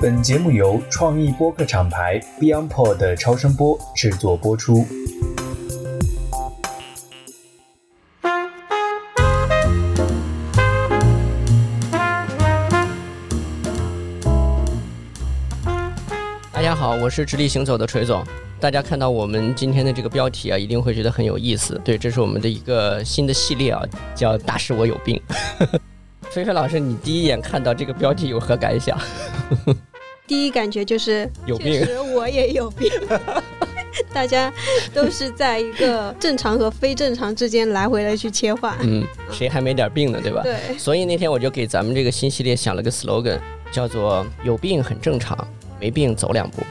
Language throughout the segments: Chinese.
本节目由创意播客厂牌 BeyondPod 的超声波制作播出。大家好，我是直立行走的锤总。大家看到我们今天的这个标题啊，一定会觉得很有意思。对，这是我们的一个新的系列啊，叫“大师我有病”。菲菲老师，你第一眼看到这个标题有何感想？第一感觉就是有病确实我也有病。大家都是在一个正常和非正常之间来回的去切换。嗯，谁还没点病呢，对吧？对，所以那天我就给咱们这个新系列想了个 slogan，叫做“有病很正常，没病走两步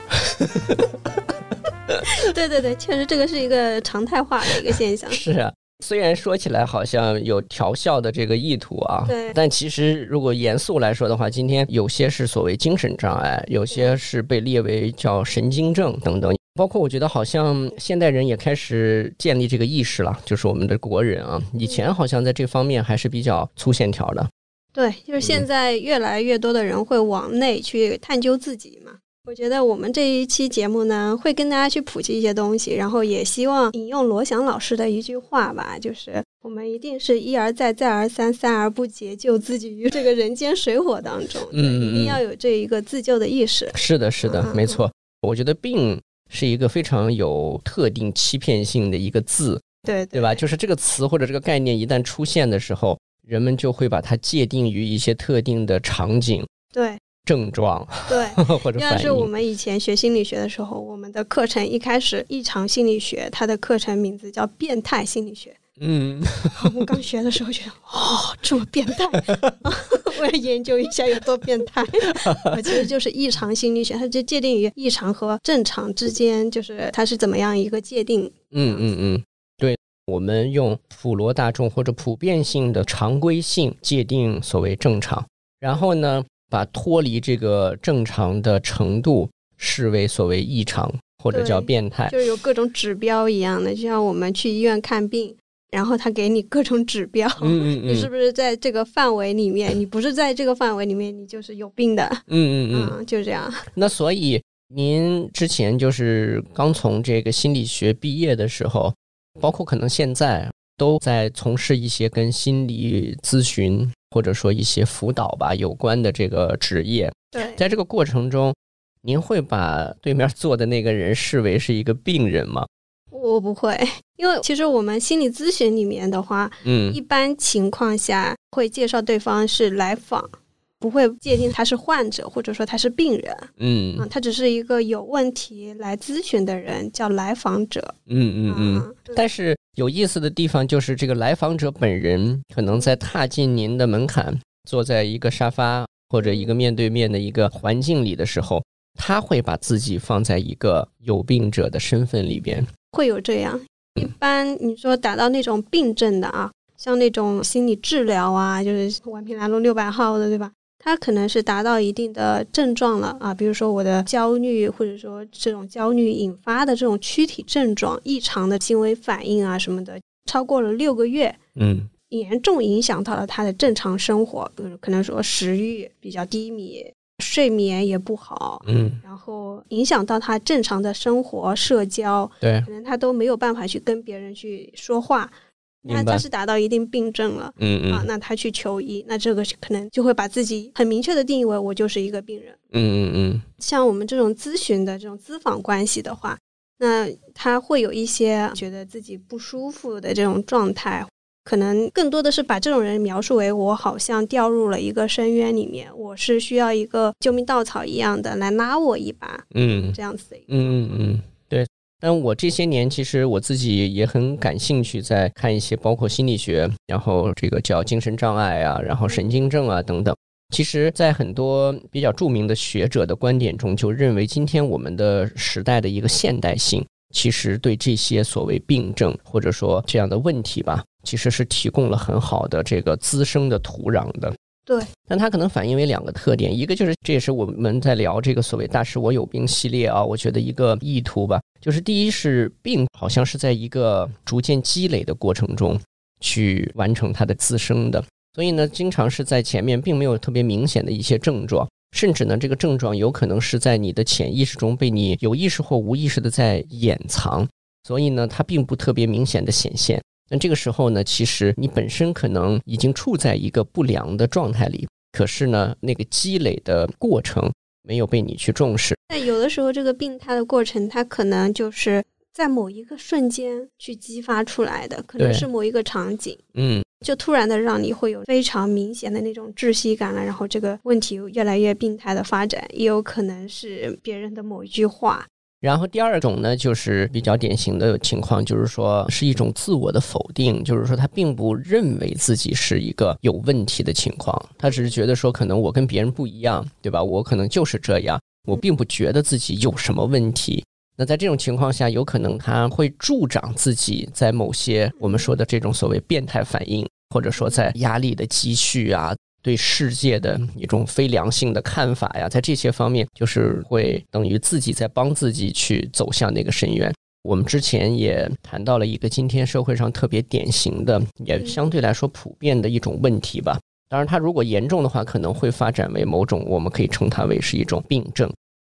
对对对，确实这个是一个常态化的一个现”。象。是啊，虽然说起来好像有调笑的这个意图啊，对但其实如果严肃来说的话，今天有些是所谓精神障碍，有些是被列为叫神经症等等。包括我觉得好像现代人也开始建立这个意识了，就是我们的国人啊，以前好像在这方面还是比较粗线条的。对，就是现在越来越多的人会往内去探究自己嘛。我觉得我们这一期节目呢，会跟大家去普及一些东西，然后也希望引用罗翔老师的一句话吧，就是我们一定是一而再、再而三、三而不竭，救自己于这个人间水火当中。嗯嗯一定嗯要有这一个自救的意识。是的，是的，嗯没错。我觉得病是一个非常有特定欺骗性的一个字，对对吧？就是这个词或者这个概念一旦出现的时候，人们就会把它界定于一些特定的场景、对症状对。或者反要是我。们以前学心理学的时候，我们的课程一开始异常心理学，它的课程名字叫变态心理学。嗯，我们刚学的时候觉得，哦，这么变态，我要研究一下有多变态。呃其实就是异常心理学，它就界定于异常和正常之间，就是它是怎么样一个界定。嗯嗯嗯，对，我们用普罗大众或者普遍性的常规性界定所谓正常，然后呢，把脱离这个正常的程度视为所谓异常或者叫变态。就是有各种指标一样的，就像我们去医院看病，然后他给你各种指标，嗯嗯嗯，你是不是在这个范围里面？你不是在这个范围里面，你就是有病的。嗯嗯嗯，嗯，就这样。那所以您之前就是刚从这个心理学毕业的时候，包括可能现在都在从事一些跟心理咨询或者说一些辅导吧有关的这个职业。对，在这个过程中，您会把对面坐的那个人视为是一个病人吗？我不会，因为其实我们心理咨询里面的话，嗯一般情况下会介绍对方是来访，不会界定他是患者或者说他是病人啊，嗯他只是一个有问题来咨询的人，叫来访者。嗯嗯嗯。嗯，但是有意思的地方就是，这个来访者本人可能在踏进您的门槛，坐在一个沙发或者一个面对面的一个环境里的时候，他会把自己放在一个有病者的身份里边。会有这样。一般你说达到那种病症的啊，像那种心理治疗啊，就是宛平南路六百号的，对吧？他可能是达到一定的症状了啊，比如说我的焦虑，或者说这种焦虑引发的这种躯体症状、异常的行为反应啊什么的，超过了六个月，嗯。严重影响到了他的正常生活，比如可能说食欲比较低迷，睡眠也不好，嗯，然后影响到他正常的生活、社交，对，可能他都没有办法去跟别人去说话，那他是达到一定病症了。啊，嗯啊那他去求医，那这个是可能就会把自己很明确的定义为我就是一个病人。嗯嗯嗯像我们这种咨询的这种咨访关系的话，那他会有一些觉得自己不舒服的这种状态，可能更多的是把这种人描述为我好像掉入了一个深渊里面，我是需要一个救命稻草一样的来拉我一把，嗯这样子的一个。嗯嗯嗯，对。但我这些年其实我自己也很感兴趣，在看一些包括心理学，然后这个叫精神障碍啊，然后神经症啊等等。其实，在很多比较著名的学者的观点中，就认为今天我们的时代的一个现代性，其实对这些所谓病症或者说这样的问题吧，其实是提供了很好的这个滋生的土壤的。对，但它可能反映为两个特点，一个就是这也是我们在聊这个所谓“大师我有病”系列啊，我觉得一个意图吧，就是第一是病好像是在一个逐渐积累的过程中去完成它的滋生的，所以呢，经常是在前面并没有特别明显的一些症状，甚至呢，这个症状有可能是在你的潜意识中被你有意识或无意识的在掩藏，所以呢，它并不特别明显的显现。那这个时候呢，其实你本身可能已经处在一个不良的状态里，可是呢，那个积累的过程没有被你去重视。那有的时候，这个病态的过程，它可能就是在某一个瞬间去激发出来的，可能是某一个场景，嗯。就突然的让你会有非常明显的那种窒息感了，然后这个问题越来越病态的发展，也有可能是别人的某一句话。然后第二种呢，就是比较典型的情况，就是说是一种自我的否定，就是说他并不认为自己是一个有问题的情况，他只是觉得说可能我跟别人不一样，对吧？我可能就是这样，我并不觉得自己有什么问题。那在这种情况下，有可能他会助长自己在某些我们说的这种所谓变态反应，或者说在压力的积蓄啊，对世界的一种非良性的看法呀，在这些方面，就是会等于自己在帮自己去走向那个深渊。我们之前也谈到了一个今天社会上特别典型的，也相对来说普遍的一种问题吧。当然，它如果严重的话，可能会发展为某种我们可以称它为是一种病症。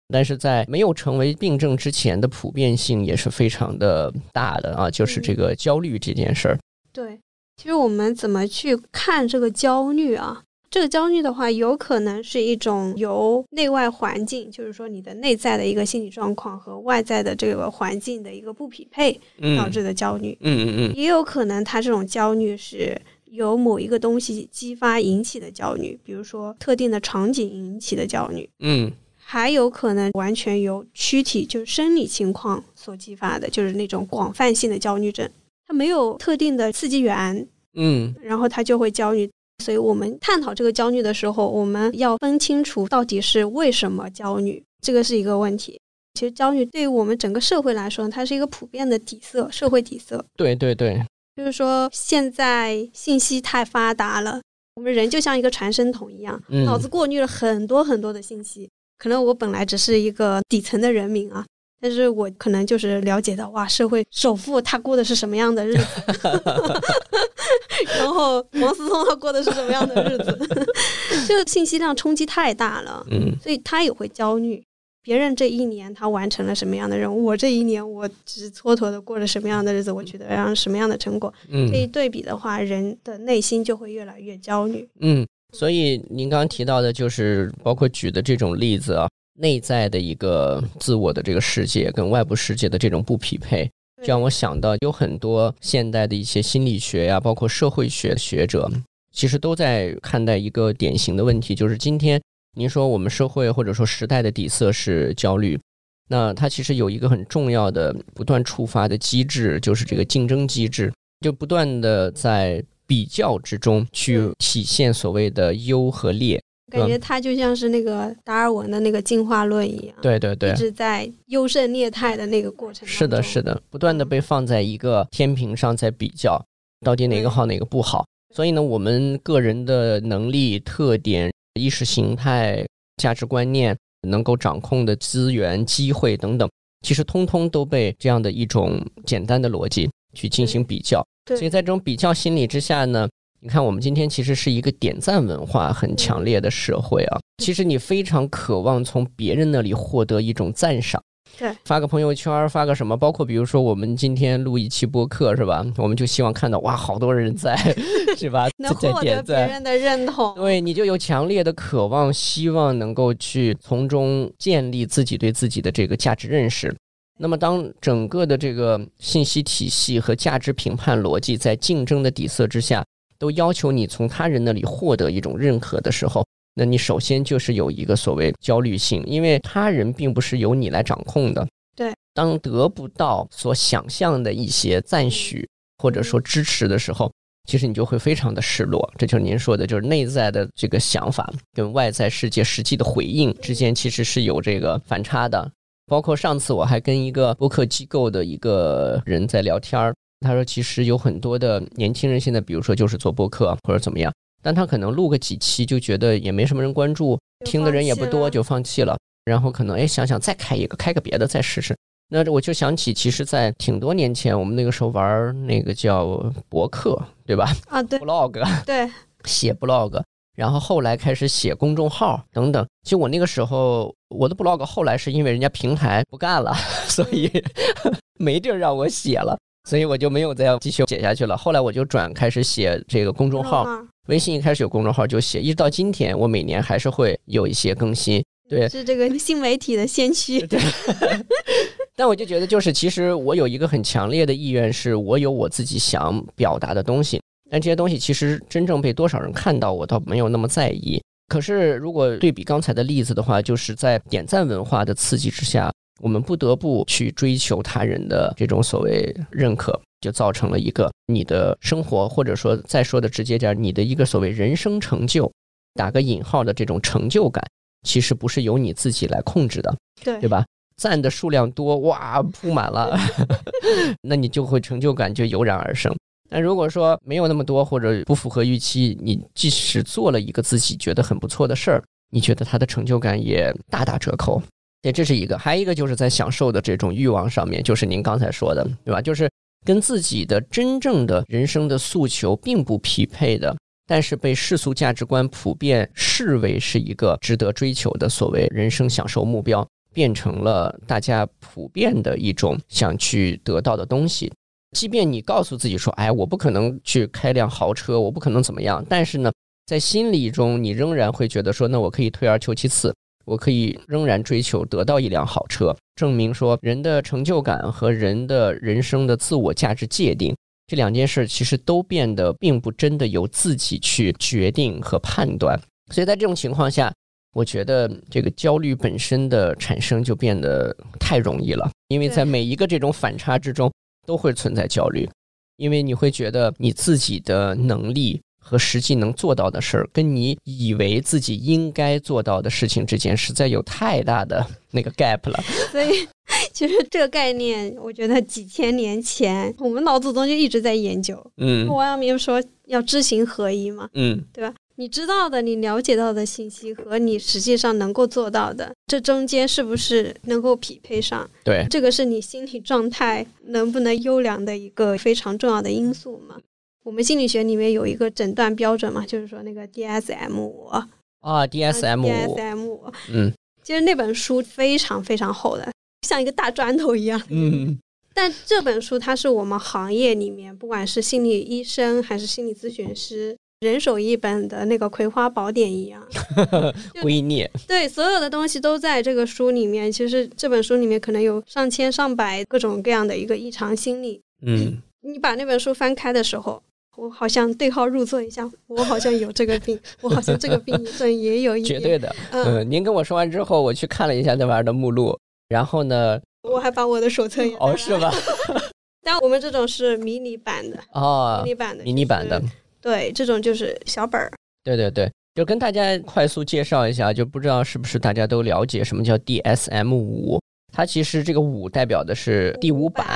但是在没有成为病症之前的普遍性也是非常的大的啊，就是这个焦虑这件事儿。对，其实我们怎么去看这个焦虑啊？这个焦虑的话，有可能是一种由内外环境，就是说你的内在的一个心理状况和外在的这个环境的一个不匹配导致的焦虑。嗯嗯嗯。也有可能他这种焦虑是由某一个东西激发引起的焦虑，比如说特定的场景引起的焦虑。嗯。还有可能完全由躯体就是生理情况所激发的，就是那种广泛性的焦虑症，它没有特定的刺激源，嗯，然后它就会焦虑。所以我们探讨这个焦虑的时候，我们要分清楚到底是为什么焦虑，这个是一个问题。其实焦虑对于我们整个社会来说，它是一个普遍的底色，社会底色。对对对，就是说现在信息太发达了，我们人就像一个传声筒一样，脑子过滤了很多很多的信息。可能我本来只是一个底层的人民啊，但是我可能就是了解到哇，社会首富他过的是什么样的日子，然后王思聪他过的是什么样的日子，就信息量冲击太大了，嗯，所以他也会焦虑。别人这一年他完成了什么样的任务，我这一年我只是蹉跎的过着什么样的日子，我取得了什么样的成果，嗯，这一对比的话，人的内心就会越来越焦虑，嗯。所以您刚刚提到的，就是包括举的这种例子啊，内在的一个自我的这个世界跟外部世界的这种不匹配，让我想到有很多现代的一些心理学呀，包括社会学学者，其实都在看待一个典型的问题，就是今天您说我们社会或者说时代的底色是焦虑，那它其实有一个很重要的不断触发的机制，就是这个竞争机制，就不断的在。比较之中去体现所谓的优和劣，感觉它就像是那个达尔文的那个进化论一样。对对对，一直在优胜劣汰的那个过程。是的，是的，不断的被放在一个天平上在比较，到底哪个好哪个不好。所以呢，我们个人的能力、特点、意识形态、价值观念、能够掌控的资源、机会等等，其实通通都被这样的一种简单的逻辑去进行比较。所以在这种比较心理之下呢，你看我们今天其实是一个点赞文化很强烈的社会啊。其实你非常渴望从别人那里获得一种赞赏，对，发个朋友圈，发个什么，包括比如说我们今天录一期播客是吧？我们就希望看到哇，好多人在，是吧？能获得别人的认同，对，你就有强烈的渴望，希望能够去从中建立自己对自己的这个价值认识。那么，当整个的这个信息体系和价值评判逻辑在竞争的底色之下，都要求你从他人那里获得一种认可的时候，那你首先就是有一个所谓焦虑性，因为他人并不是由你来掌控的。对，当得不到所想象的一些赞许或者说支持的时候，其实你就会非常的失落。这就是您说的，就是内在的这个想法跟外在世界实际的回应之间，其实是有这个反差的。包括上次我还跟一个播客机构的一个人在聊天儿，他说其实有很多的年轻人现在，比如说就是做播客或者怎么样，但他可能录个几期就觉得也没什么人关注，听的人也不多，就放弃了。然后可能哎想想再开一个，开个别的再试试。那我就想起，其实，在挺多年前，我们那个时候玩那个叫博客，对吧？啊，对，blog，对，写 blog。然后后来开始写公众号等等。其实我那个时候我的 blog 后来是因为人家平台不干了，所以 没地儿让我写了，所以我就没有再继续写下去了。后来我就转开始写这个公众号，微信一开始有公众号就写，一直到今天，我每年还是会有一些更新。对，是这个新媒体的先驱。对，但我就觉得，就是其实我有一个很强烈的意愿，是我有我自己想表达的东西。但这些东西其实真正被多少人看到，我倒没有那么在意。可是如果对比刚才的例子的话，就是在点赞文化的刺激之下，我们不得不去追求他人的这种所谓认可，就造成了一个你的生活，或者说再说的直接点，你的一个所谓人生成就，打个引号的这种成就感，其实不是由你自己来控制的，对对吧？赞的数量多，哇，铺满了，那你就会成就感就油然而生。那如果说没有那么多或者不符合预期，你即使做了一个自己觉得很不错的事儿，你觉得他的成就感也大打折扣。对，这是一个，还有一个就是在享受的这种欲望上面，就是您刚才说的，对吧？就是跟自己的真正的人生的诉求并不匹配的，但是被世俗价值观普遍视为是一个值得追求的所谓人生享受目标，变成了大家普遍的一种想去得到的东西。即便你告诉自己说：“哎，我不可能去开辆豪车，我不可能怎么样。”但是呢，在心理中，你仍然会觉得说：“那我可以退而求其次，我可以仍然追求得到一辆好车，证明说人的成就感和人的人生的自我价值界定这两件事，其实都变得并不真的由自己去决定和判断。所以在这种情况下，我觉得这个焦虑本身的产生就变得太容易了，因为在每一个这种反差之中。都会存在焦虑，因为你会觉得你自己的能力和实际能做到的事儿，跟你以为自己应该做到的事情之间，实在有太大的 那个 gap 了。所以，其实这个概念，我觉得几千年前我们老祖宗就一直在研究。嗯，王阳明说要知行合一嘛。嗯，对吧？你知道的，你了解到的信息和你实际上能够做到的，这中间是不是能够匹配上？对，这个是你心理状态能不能优良的一个非常重要的因素嘛？我们心理学里面有一个诊断标准嘛，就是说那个 DSM 五啊，DSM 五，DSM 五，嗯，其实那本书非常非常厚的，像一个大砖头一样，嗯，但这本书它是我们行业里面，不管是心理医生还是心理咨询师。人手一本的那个《葵花宝典》一样，归臬。对，所有的东西都在这个书里面。其实这本书里面可能有上千上百各种各样的一个异常心理。嗯，你把那本书翻开的时候，我好像对号入座一下，我好像有这个病，我好像这个病症也有一点。绝对的。嗯，您跟我说完之后，我去看了一下那玩意儿的目录，然后呢，我还把我的手册也哦，是吧？但我们这种是迷你版的哦，迷你版的，迷你版的。对，这种就是小本儿。对对对，就跟大家快速介绍一下，就不知道是不是大家都了解什么叫 DSM 五？它其实这个五代表的是第五版，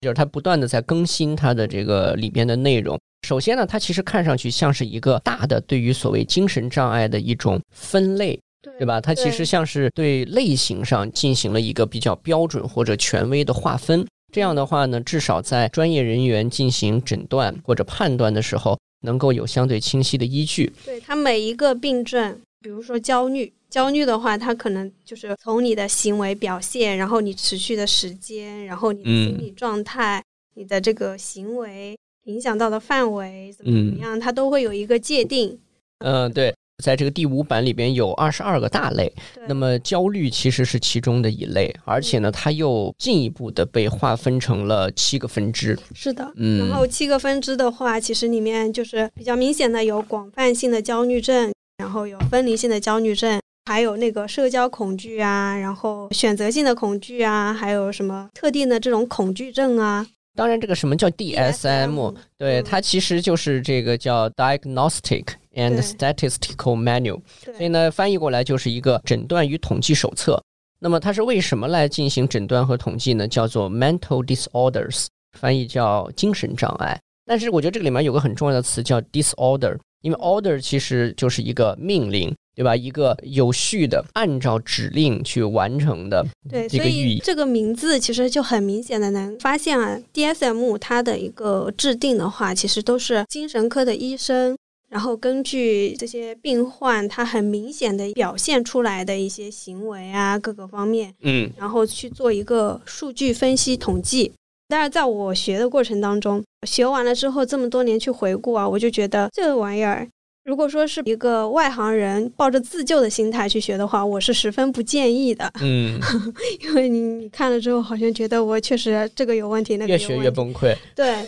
就是它不断的在更新它的这个里边的内容。首先呢，它其实看上去像是一个大的对于所谓精神障碍的一种分类，对吧？它其实像是对类型上进行了一个比较标准或者权威的划分。这样的话呢，至少在专业人员进行诊断或者判断的时候。能够有相对清晰的依据。对它每一个病症，比如说焦虑，焦虑的话，它可能就是从你的行为表现，然后你持续的时间，然后你的心理状态，你的这个行为影响到的范围怎么怎么样，它都会有一个界定。嗯，对。在这个第五版里边有二十二个大类，那么焦虑其实是其中的一类，而且呢，它又进一步的被划分成了七个分支。是的，嗯，然后七个分支的话，其实里面就是比较明显的有广泛性的焦虑症，然后有分离性的焦虑症，还有那个社交恐惧啊，然后选择性的恐惧啊，还有什么特定的这种恐惧症啊。当然，这个什么叫 DSM？对，它其实就是这个叫 Diagnostic and Statistical Manual，所以呢，翻译过来就是一个诊断与统计手册。那么它是为什么来进行诊断和统计呢？叫做 Mental Disorders，翻译叫精神障碍。但是我觉得这个里面有个很重要的词叫 Disorder，因为 Order 其实就是一个命令。对吧？一个有序的按照指令去完成的对，这个寓意。这个名字其实就很明显的能发现啊，DSM 它的一个制定的话，其实都是精神科的医生然后根据这些病患他很明显的表现出来的一些行为啊，各个方面，嗯然后去做一个数据分析统计。但是在我学的过程当中，学完了之后这么多年去回顾啊，我就觉得这个玩意儿，如果说是一个外行人抱着自救的心态去学的话，我是十分不建议的，嗯，因为你你看了之后，好像觉得我确实这个有问题，那个越学有问题越崩溃。对，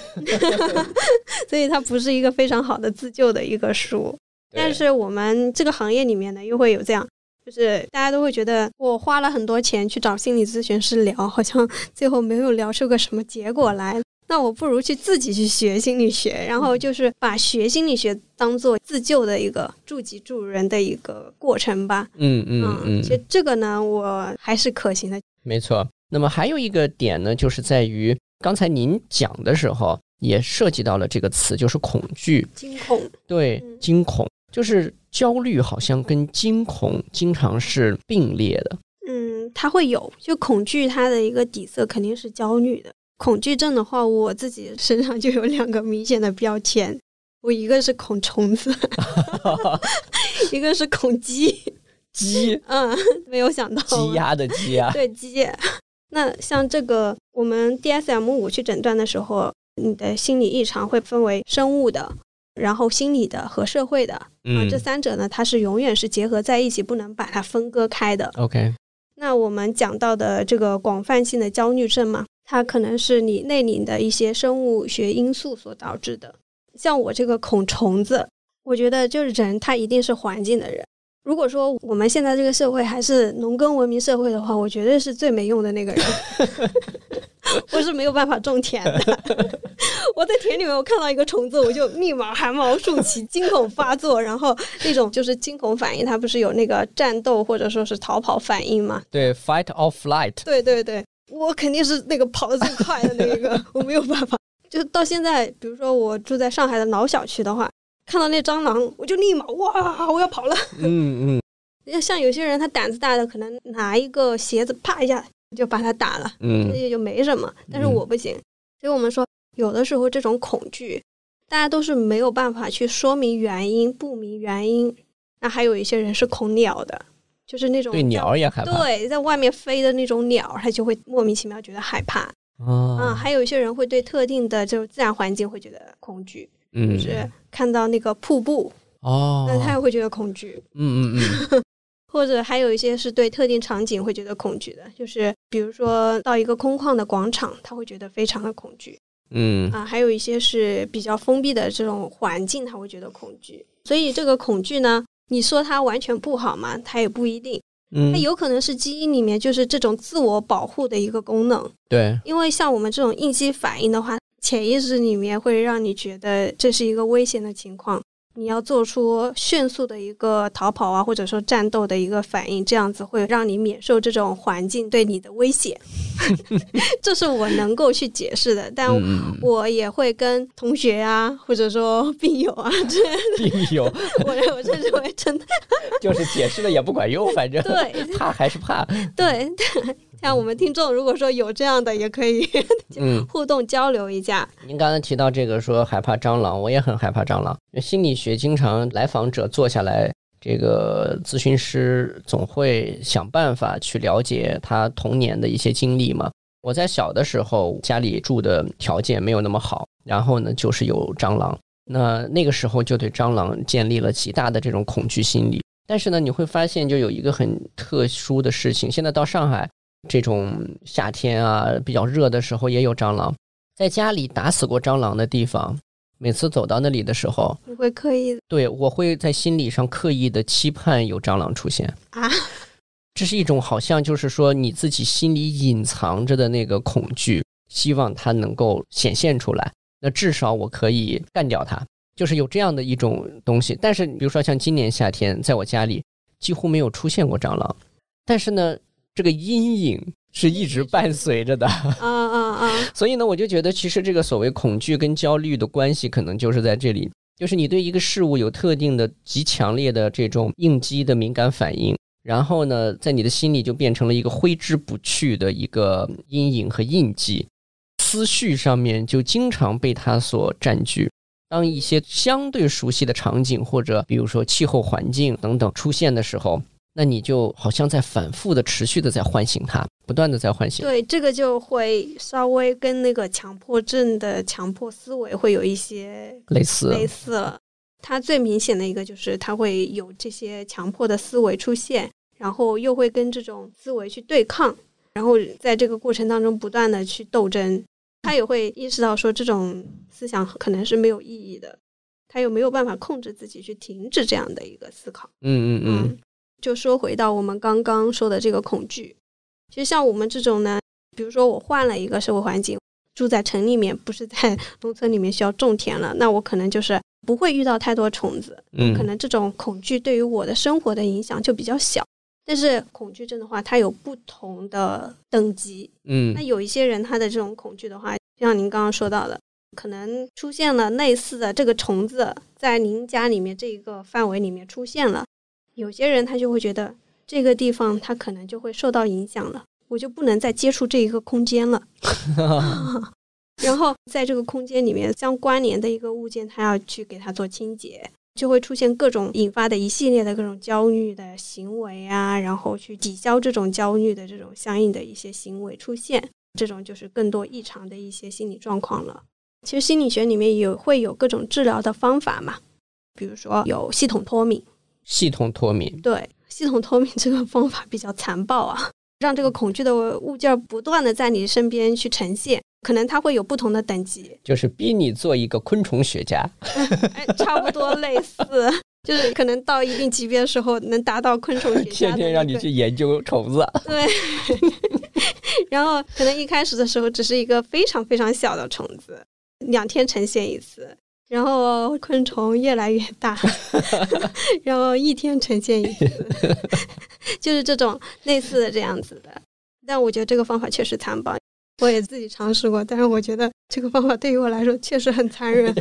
所以它不是一个非常好的自救的一个书。但是我们这个行业里面呢，又会有这样，就是大家都会觉得我花了很多钱去找心理咨询师聊，好像最后没有聊出个什么结果来。那我不如去自己去学心理学，然后就是把学心理学当做自救的一个助己助人的一个过程吧。嗯嗯嗯其，实这个呢，我还是可行的。没错。那么还有一个点呢，就是在于刚才您讲的时候也涉及到了这个词，就是恐惧。惊恐，对嗯，惊恐就是焦虑，好像跟惊恐经常是并列的。嗯，它会有，就恐惧它的一个底色肯定是焦虑的。恐惧症的话，我自己身上就有两个明显的标签，我一个是恐虫子，一个是恐鸡。鸡，嗯，没有想到鸡鸭的鸡啊。对鸡。那像这个，我们 DSM 五去诊断的时候，你的心理异常会分为生物的，然后心理的和社会的啊，嗯这三者呢，它是永远是结合在一起，不能把它分割开的。，OK，那我们讲到的这个广泛性的焦虑症嘛，它可能是你内里的一些生物学因素所导致的。像我这个恐虫子，我觉得就是人他一定是环境的人。如果说我们现在这个社会还是农耕文明社会的话，我绝对是最没用的那个人。我是没有办法种田的。我在田里面，我看到一个虫子，我就立马汗毛竖起，惊恐发作，然后那种就是惊恐反应，它不是有那个战斗或者说是逃跑反应吗？对，fight or flight，对对对，我肯定是那个跑得最快的那一个，我没有办法。就到现在，比如说我住在上海的老小区的话，看到那蟑螂，我就立马哇，我要跑了。嗯 嗯像有些人他胆子大的，可能拿一个鞋子啪一下就把它打了，这嗯也就没什么。但是嗯我不行，所以我们说，有的时候这种恐惧，大家都是没有办法去说明原因，不明原因。那还有一些人是恐鸟的，就是那种对在鸟也害怕。对，在外面飞的那种鸟，他就会莫名其妙觉得害怕。啊，嗯，还有一些人会对特定的这种自然环境会觉得恐惧，就嗯是看到那个瀑布，哦，那他也会觉得恐惧。嗯嗯嗯 或者还有一些是对特定场景会觉得恐惧的，就是比如说到一个空旷的广场，他会觉得非常的恐惧嗯啊。还有一些是比较封闭的这种环境，他会觉得恐惧。所以这个恐惧呢，你说它完全不好吗，它也不一定，嗯，它有可能是基因里面就是这种自我保护的一个功能。对，因为像我们这种应激反应的话，潜意识里面会让你觉得这是一个危险的情况，你要做出迅速的一个逃跑啊，或者说战斗的一个反应，这样子会让你免受这种环境对你的威胁。这是我能够去解释的，但我也会跟同学啊，或者说病友啊，这嗯，病友 我我认为真的就是解释了也不管用，反正对怕还是怕。对。像我们听众，如果说有这样的，也可以 嗯，互动交流一下。您刚才提到这个说害怕蟑螂，我也很害怕蟑螂。心理学经常来访者坐下来，这个咨询师总会想办法去了解他童年的一些经历嘛。我在小的时候，家里住的条件没有那么好，然后呢，就是有蟑螂。那那个时候就对蟑螂建立了极大的这种恐惧心理。但是呢，你会发现就有一个很特殊的事情，现在到上海这种夏天啊比较热的时候也有蟑螂，在家里打死过蟑螂的地方，每次走到那里的时候，你会刻意对我会在心理上刻意的期盼有蟑螂出现。啊？这是一种好像就是说你自己心里隐藏着的那个恐惧，希望它能够显现出来。那至少我可以干掉它，就是有这样的一种东西。但是比如说像今年夏天，在我家里几乎没有出现过蟑螂，但是呢，这个阴影是一直伴随着的。啊啊啊！所以呢，我就觉得其实这个所谓恐惧跟焦虑的关系，可能就是在这里，就是你对一个事物有特定的极强烈的这种应激的敏感反应，然后呢，在你的心里就变成了一个挥之不去的一个阴影和印记，思绪上面就经常被它所占据。当一些相对熟悉的场景或者比如说气候环境等等出现的时候，那你就好像在反复的、持续的在唤醒他，不断的在唤醒。对，这个就会稍微跟那个强迫症的强迫思维会有一些类似类似了。它最明显的一个就是它会有这些强迫的思维出现，然后又会跟这种思维去对抗，然后在这个过程当中不断的去斗争。他也会意识到说这种思想可能是没有意义的，他又没有办法控制自己去停止这样的一个思考。嗯嗯嗯，就说回到我们刚刚说的这个恐惧，其实像我们这种呢，比如说我换了一个社会环境，住在城里面，不是在 农村里面需要种田了，那我可能就是不会遇到太多虫子，嗯，可能这种恐惧对于我的生活的影响就比较小。但是恐惧症的话，它有不同的等级。嗯，那有一些人他的这种恐惧的话，就像您刚刚说到的，可能出现了类似的这个虫子在您家里面这一个范围里面出现了，有些人他就会觉得这个地方他可能就会受到影响了，我就不能再接触这一个空间了。然后在这个空间里面相关联的一个物件，他要去给它做清洁。就会出现各种引发的一系列的各种焦虑的行为啊，然后去抵消这种焦虑的这种相应的一些行为出现，这种就是更多异常的一些心理状况了。其实心理学里面有会有各种治疗的方法嘛，比如说有系统脱敏。系统脱敏，对，系统脱敏这个方法比较残暴啊，让这个恐惧的物件不断的在你身边去呈现。可能它会有不同的等级，就是逼你做一个昆虫学家，哎，差不多类似，就是可能到一定级别的时候能达到昆虫学家，天天让你去研究虫子，对，然后可能一开始的时候只是一个非常非常小的虫子，两天呈现一次，然后昆虫越来越大，然后一天呈现一次，就是这种类似的这样子的，但我觉得这个方法确实残暴。我也自己尝试过，但是我觉得这个方法对于我来说确实很残忍，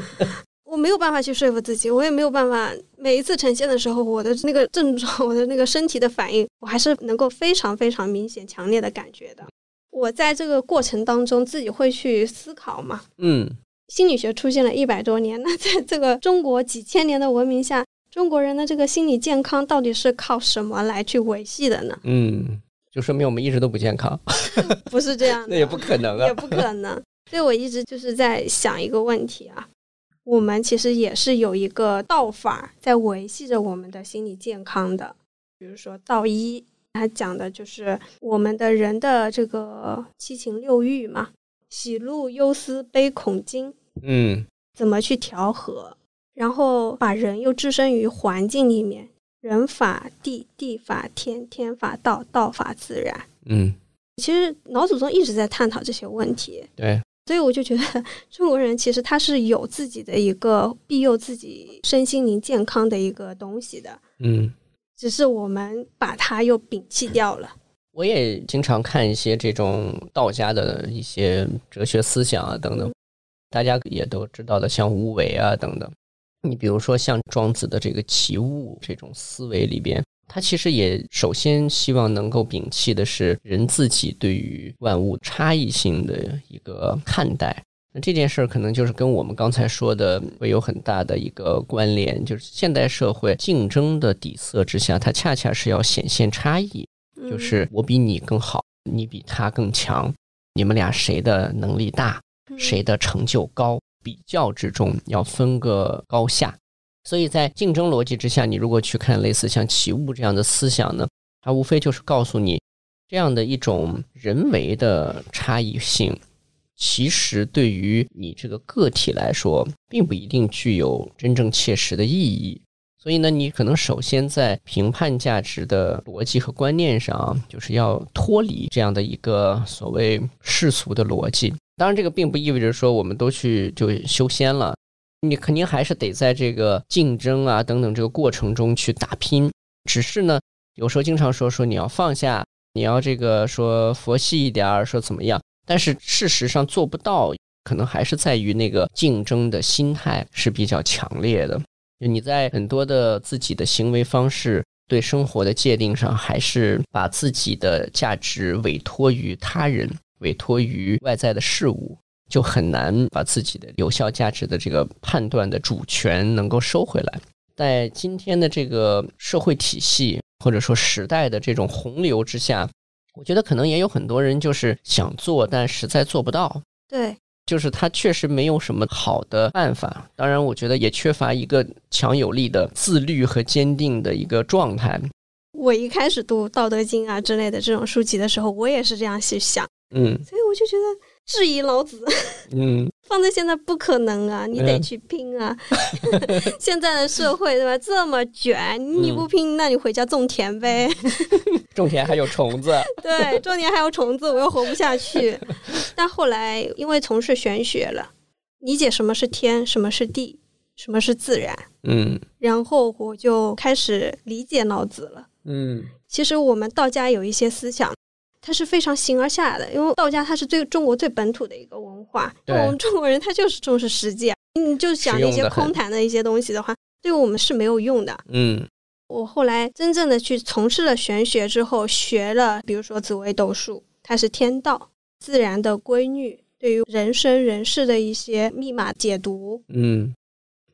我没有办法去说服自己，我也没有办法每一次呈现的时候，我的那个症状，我的那个身体的反应，我还是能够非常非常明显、强烈的感觉的。我在这个过程当中自己会去思考嘛，嗯，心理学出现了一百多年，那在这个中国几千年的文明下，中国人的这个心理健康到底是靠什么来去维系的呢？嗯。就说明我们一直都不健康，不是这样的，那也不可能啊，也不可能。所以我一直就是在想一个问题啊，我们其实也是有一个道法在维系着我们的心理健康的。比如说道一，它讲的就是我们的人的这个七情六欲嘛，喜怒忧思悲恐惊，嗯，怎么去调和，然后把人又置身于环境里面。人法地，地法天，天法道，道法自然。嗯，其实老祖宗一直在探讨这些问题。对，所以我就觉得 中国人其实他是有自己的一个庇佑自己身心灵健康的一个东西的。嗯，只是我们把它又摒弃掉了。我也经常看一些这种道家的一些哲学思想啊等等，大家也都知道的，像无为啊等等。你比如说像庄子的这个齐物这种思维里边，他其实也首先希望能够摒弃的是人自己对于万物差异性的一个看待。那这件事儿可能就是跟我们刚才说的会有很大的一个关联，就是现代社会竞争的底色之下，它恰恰是要显现差异，就是我比你更好，你比他更强，你们俩谁的能力大，谁的成就高。比较之中要分个高下，所以在竞争逻辑之下，你如果去看类似像起物这样的思想呢，它无非就是告诉你，这样的一种人为的差异性，其实对于你这个个体来说，并不一定具有真正切实的意义。所以呢，你可能首先在评判价值的逻辑和观念上，就是要脱离这样的一个所谓世俗的逻辑。当然，这个并不意味着说我们都去就修仙了，你肯定还是得在这个竞争啊等等这个过程中去打拼。只是呢，有时候经常说说你要放下，你要这个说佛系一点儿，说怎么样？但是事实上做不到，可能还是在于那个竞争的心态是比较强烈的。就你在很多的自己的行为方式、对生活的界定上，还是把自己的价值委托于他人。委托于外在的事物，就很难把自己的有效价值的这个判断的主权能够收回来。在今天的这个社会体系或者说时代的这种洪流之下，我觉得可能也有很多人就是想做，但实在做不到。对，就是他确实没有什么好的办法。当然，我觉得也缺乏一个强有力的自律和坚定的一个状态。我一开始读《道德经》啊之类的这种书籍的时候，我也是这样去想，嗯所以我就觉得质疑老子 嗯放在现在不可能啊，你得去拼啊！现在的社会对吧，这么卷，你不拼，那你回家种田呗。种田还有虫子。对，种田还有虫子，我又活不下去。但后来因为从事玄学了，理解什么是天，什么是地，什么是自然，嗯然后我就开始理解老子了。嗯其实我们道家有一些思想，它是非常形而下的，因为道家它是最中国最本土的一个文化。对那我们中国人他就是重视实践，你就讲那些空谈的一些东西的话，对我们是没有用的。嗯我后来真正的去从事了玄学之后，学了比如说紫微斗数，它是天道自然的规律，对于人生人世的一些密码解读，嗯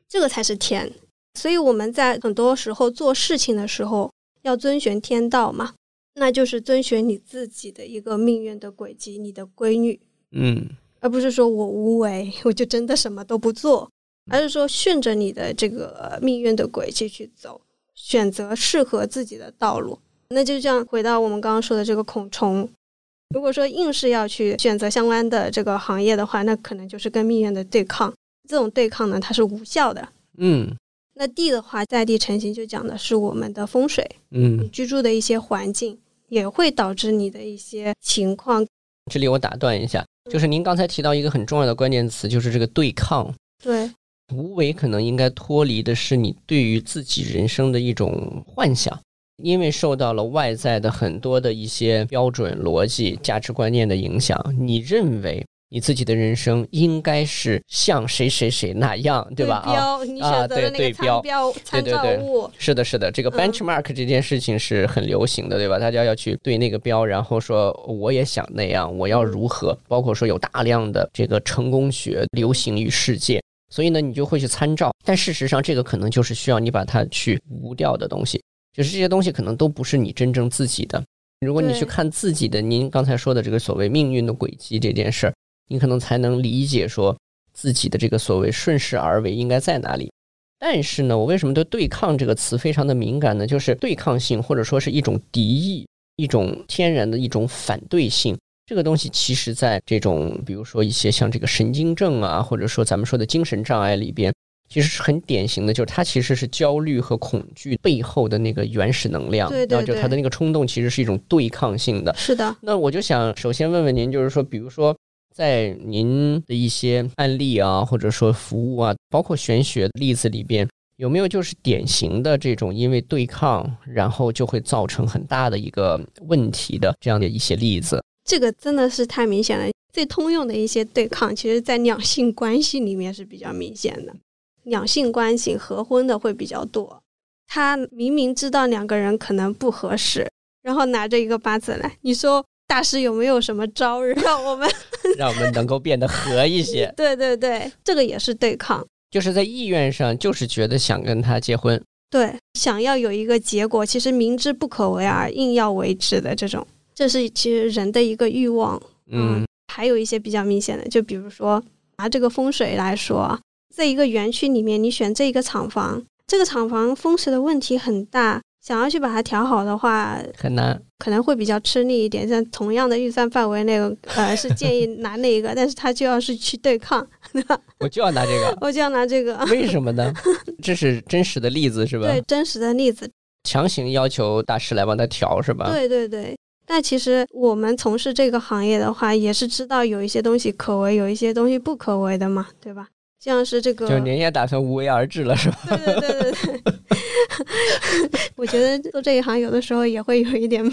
这个才是天。所以我们在很多时候做事情的时候，要遵循天道嘛，那就是遵循你自己的一个命运的轨迹，你的规律，嗯而不是说我无为，我就真的什么都不做，而是说顺着你的这个命运的轨迹去走，选择适合自己的道路。那就这样回到我们刚刚说的这个孔虫，如果说硬是要去选择相关的这个行业的话，那可能就是跟命运的对抗。这种对抗呢，它是无效的。嗯那地的话，在地成型就讲的是我们的风水，嗯，居住的一些环境，也会导致你的一些情况。这里我打断一下，就是您刚才提到一个很重要的关键词，就是这个对抗。对，无为可能应该脱离的是你对于自己人生的一种幻想，因为受到了外在的很多的一些标准、逻辑、价值观念的影响，你认为你自己的人生应该是像谁谁谁那样，对吧？啊，标，你啊选择的那对对标参照对对物，是的，是的，这个嗯 benchmark 这件事情是很流行的，对吧？大家要去对那个标，然后说我也想那样，我要如何？包括说有大量的这个成功学流行于世界，所以呢，你就会去参照。但事实上，这个可能就是需要你把它去无掉的东西，就是这些东西可能都不是你真正自己的。如果你去看自己的，您刚才说的这个所谓命运的轨迹这件事儿，你可能才能理解说自己的这个所谓顺势而为应该在哪里。但是呢，我为什么对“对抗”这个词非常的敏感呢？就是对抗性，或者说是一种敌意，一种天然的一种反对性。这个东西其实在这种，比如说一些像这个神经症啊，或者说咱们说的精神障碍里边，其实是很典型的，就是它其实是焦虑和恐惧背后的那个原始能量，对对然后就它的那个冲动其实是一种对抗性的。是的，那我就想首先问问您，就是说，比如说，在您的一些案例啊，或者说服务啊，包括玄学例子里边，有没有就是典型的这种因为对抗，然后就会造成很大的一个问题的这样的一些例子？这个真的是太明显了。最通用的一些对抗，其实在两性关系里面是比较明显的。两性关系合婚的会比较多，他明明知道两个人可能不合适，然后拿着一个八字来，你说大师有没有什么招让我们？让我们能够变得和一些，对对对，这个也是对抗。就是在意愿上，就是觉得想跟他结婚。对，想要有一个结果，其实明知不可为而硬要为之的这种，这是其实人的一个欲望。嗯还有一些比较明显的，就比如说拿这个风水来说，在一个园区里面，你选这一个厂房，这个厂房风水的问题很大，想要去把它调好的话，很难。可能会比较吃力一点。像同样的预算范围内，呃，是建议拿那一个，但是他就要是去对抗，对吧我就要拿这个，我就要拿这个。为什么呢？这是真实的例子是吧？对，真实的例子，强行要求大师来帮他调是吧？对对对。但其实我们从事这个行业的话，也是知道有一些东西可为，有一些东西不可为的嘛，对吧？像是这个，就您也打算无为而治了是吧？对对对对对，我觉得做这一行有的时候也会有一点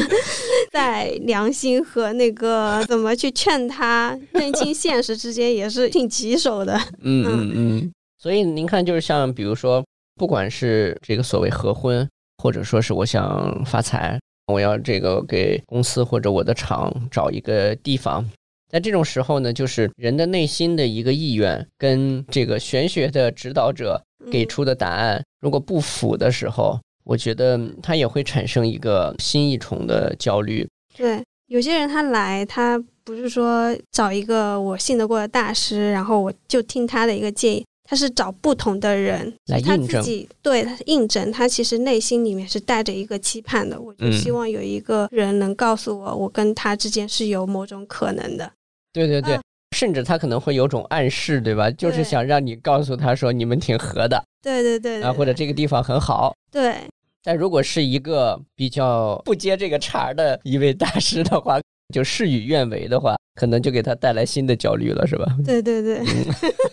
在良心和那个怎么去劝他认清现实之间也是挺棘手的。嗯嗯嗯。所以您看，就是像比如说，不管是这个所谓合婚，或者说是我想发财，我要这个给公司或者我的厂找一个地方，在这种时候呢，就是人的内心的一个意愿跟这个玄学的指导者给出的答案如果不符的时候，我觉得他也会产生一个新一重的焦虑。对，有些人他来，他不是说找一个我信得过的大师，然后我就听他的一个建议，他是找不同的人来印证自己对他印证，他其实内心里面是带着一个期盼的，我就嗯希望有一个人能告诉我，我跟他之间是有某种可能的。对对对，嗯甚至他可能会有种暗示，对吧？就是想让你告诉他说你们挺合的对对对对啊，或者这个地方很好。对但如果是一个比较不接这个茬儿的一位大师的话，就事与愿违的话，可能就给他带来新的焦虑了，是吧？对 对对，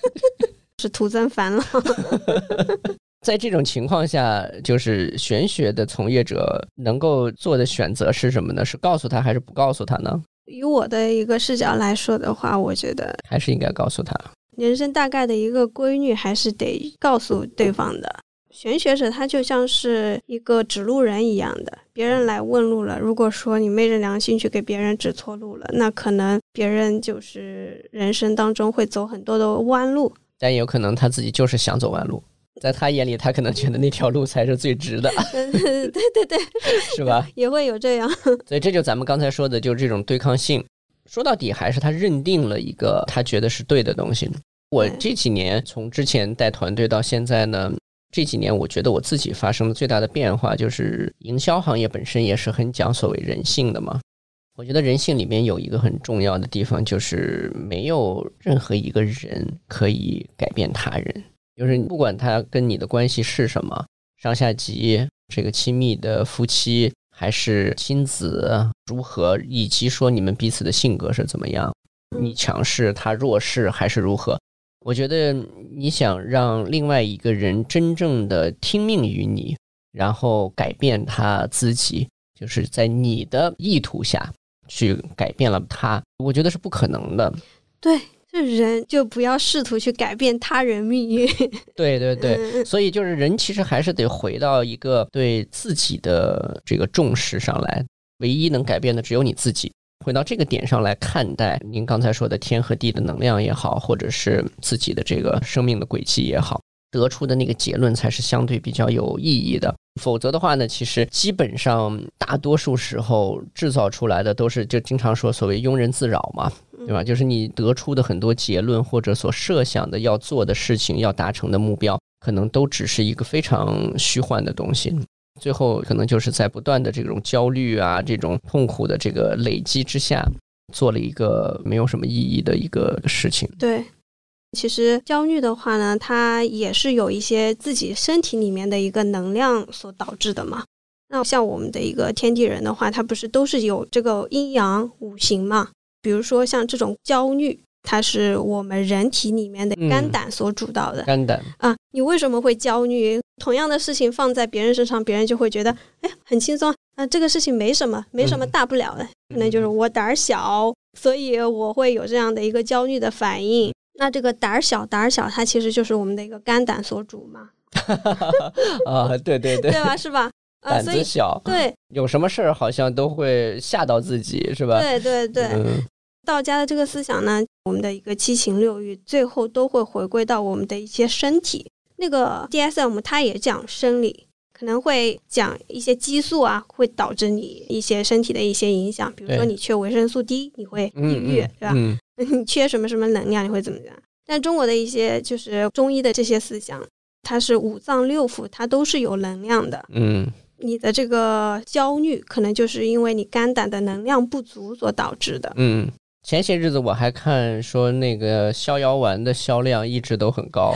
是徒增烦恼。在这种情况下，就是玄学的从业者能够做的选择是什么呢？是告诉他还是不告诉他呢？以我的一个视角来说的话，我觉得还是应该告诉他？人生大概的一个规律还是得告诉对方的。玄学者他就像是一个指路人一样的，别人来问路了，如果说你昧着良心去给别人指错路了，那可能别人就是人生当中会走很多的弯路。但有可能他自己就是想走弯路，在他眼里，他可能觉得那条路才是最直的，对对对，是吧？也会有这样。所以这就咱们刚才说的，就是这种对抗性。说到底，还是他认定了一个他觉得是对的东西。我这几年从之前带团队到现在呢，这几年我觉得我自己发生的最大的变化，就是营销行业本身也是很讲所谓人性的嘛。我觉得人性里面有一个很重要的地方，就是没有任何一个人可以改变他人，就是不管他跟你的关系是什么，上下级、这个亲密的夫妻还是亲子如何，以及说你们彼此的性格是怎么样，你强势他弱势还是如何？我觉得你想让另外一个人真正的听命于你，然后改变他自己，就是在你的意图下去改变了他，我觉得是不可能的。对，这人就不要试图去改变他人命运。对 对对，嗯所以就是人其实还是得回到一个对自己的这个重视上来，唯一能改变的只有你自己。回到这个点上来看待您刚才说的天和地的能量也好，或者是自己的这个生命的轨迹也好，得出的那个结论才是相对比较有意义的。否则的话呢，其实基本上大多数时候制造出来的都是就经常说所谓庸人自扰嘛，对吧？就是你得出的很多结论或者所设想的要做的事情、要达成的目标，可能都只是一个非常虚幻的东西。最后可能就是在不断的这种焦虑啊、这种痛苦的这个累积之下，做了一个没有什么意义的一个事情。对，其实焦虑的话呢，它也是有一些自己身体里面的一个能量所导致的嘛。那像我们的一个天地人的话，它不是都是有这个阴阳五行嘛？比如说像这种焦虑，它是我们人体里面的肝嗯胆所主导的、肝胆，啊。你为什么会焦虑？同样的事情放在别人身上，别人就会觉得，哎，很轻松啊，这个事情没什么，没什么嗯大不了的。可能就是我胆儿小，所以我会有这样的一个焦虑的反应。那这个胆儿小，胆儿小，它其实就是我们的一个肝胆所主嘛，啊，对对对对，吧？是吧？啊，胆子小，对有什么事儿好像都会吓到自己，是吧？对对对，嗯道家的这个思想呢，我们的一个七情六欲，最后都会回归到我们的一些身体。那个 DSM 它也讲生理，可能会讲一些激素啊，会导致你一些身体的一些影响。比如说你缺维生素 D，你会抑嗯郁，嗯对吧？嗯你缺什么什么能量，你会怎么样？但中国的一些就是中医的这些思想，它是五脏六腑，它都是有能量的。嗯，你的这个焦虑，可能就是因为你肝胆的能量不足所导致的。嗯，前些日子我还看说那个逍遥丸的销量一直都很高，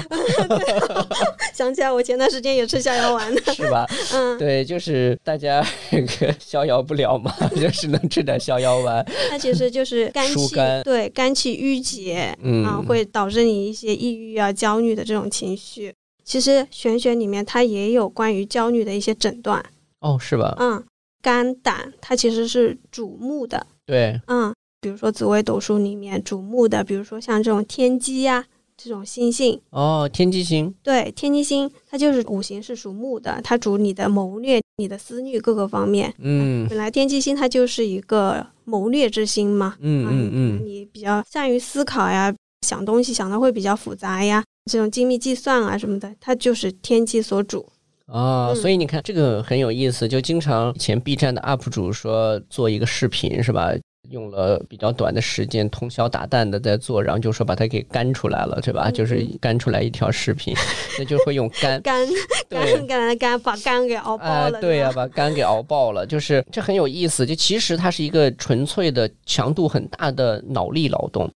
想起来，我前段时间也吃逍遥丸的。是吧？嗯，对，就是大家这个逍遥不了嘛，就是能吃点逍遥丸。它其实就是肝气，对肝气郁结，嗯啊，会导致你一些抑郁啊、焦虑的这种情绪。其实玄学里面它也有关于焦虑的一些诊断，哦，是吧？嗯，肝胆它其实是主目的，对，嗯，比如说紫微斗数里面主木的，比如说像这种天机呀、这种星星，哦，天机星，对，天机星它就是五行是属木的，它主你的谋略，你的思虑各个方面。嗯本来天机星它就是一个谋略之星嘛，嗯啊嗯嗯你比较善于思考呀，想东西想的会比较复杂呀，这种精密计算啊什么的，它就是天机所主。啊，嗯所以你看这个很有意思，就经常以前 B 站的 UP 主说做一个视频是吧？用了比较短的时间，通宵达旦的在做，然后就说把它给干出来了，对吧？嗯就是干出来一条视频，那就会用干。肝对肝肝肝把肝给熬爆哎，了，对呀、吧把肝给熬爆了，就是这很有意思。就其实它是一个纯粹的强度很大的脑力劳动，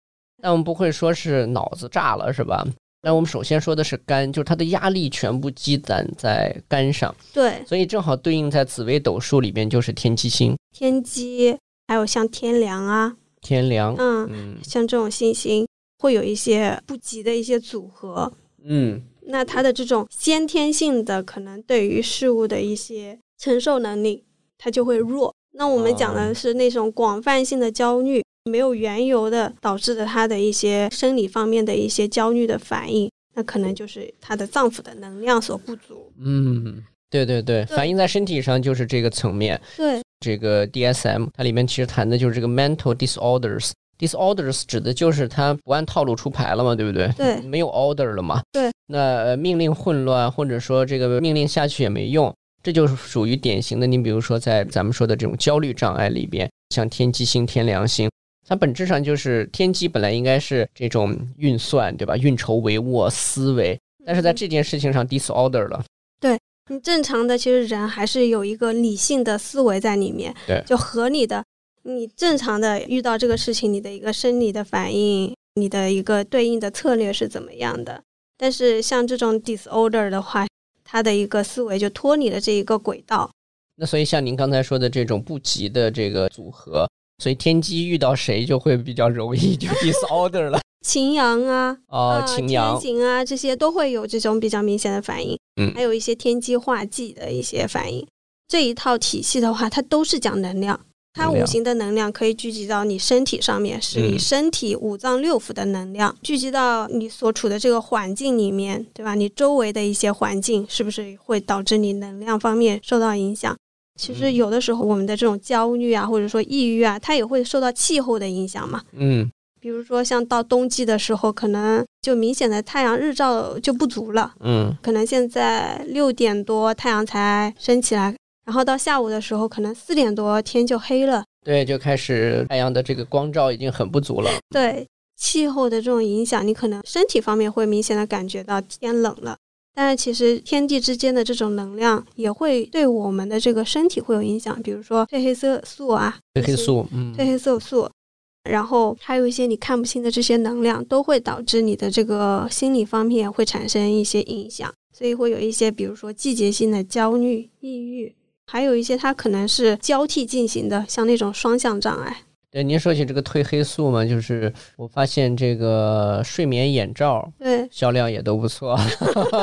但我们不会说是脑子炸了，是吧？那我们首先说的是肝，就是它的压力全部积攒在肝上，对所以正好对应在紫微斗数里边就是天机星、天机，还有像天梁啊，天梁。嗯，嗯像这种星星会有一些不吉的一些组合。嗯那它的这种先天性的可能对于事物的一些承受能力，它就会弱。那我们讲哦的是那种广泛性的焦虑，没有缘由的导致的他的一些生理方面的一些焦虑的反应，那可能就是他的脏腑的能量所不足。嗯，对对对，对反映在身体上就是这个层面。对，这个 DSM 它里面其实谈的就是这个 mental disorders。disorders 指的就是它不按套路出牌了嘛，对不对？对没有 order 了嘛。对。那呃命令混乱，或者说这个命令下去也没用，这就是属于典型的。你比如说在咱们说的这种焦虑障碍里边，像天机星、天梁星。它本质上就是天机本来应该是这种运算，对吧？运筹帷幄、思维，但是在这件事情上 disorder 了。你正常的其实人还是有一个理性的思维在里面，对就合理的。你正常的遇到这个事情，你的一个生理的反应，你的一个对应的策略是怎么样的？但是像这种 disorder 的话，他的一个思维就脱离了这一个轨道。那所以像您刚才说的这种不急的这个组合，所以天机遇到谁就会比较容易 就 disorder 了。擎羊啊，哦啊，，擎羊天，行啊，这些都会有这种比较明显的反应。嗯还有一些天机化忌的一些反应。这一套体系的话，它都是讲能量。它五行的能量可以聚集到你身体上面，是你嗯身体五脏六腑的能量、聚集到你所处的这个环境里面，对吧？你周围的一些环境是不是会导致你能量方面受到影响？其实嗯有的时候我们的这种焦虑啊，或者说抑郁啊，它也会受到气候的影响嘛。嗯比如说像到冬季的时候，可能就明显的太阳日照就不足了，嗯可能现在六点多太阳才升起来，然后到下午的时候，可能四点多天就黑了。对，就开始太阳的这个光照已经很不足了。对气候的这种影响，你可能身体方面会明显的感觉到天冷了，但是其实天地之间的这种能量也会对我们的这个身体会有影响，比如说褪黑色素啊，褪黑素，嗯。褪黑色素，然后还有一些你看不清的这些能量，都会导致你的这个心理方面会产生一些影响，所以会有一些比如说季节性的焦虑、抑郁，还有一些它可能是交替进行的，像那种双向障碍。对，您说起这个褪黑素嘛，就是我发现这个睡眠眼罩对，销量也都不错，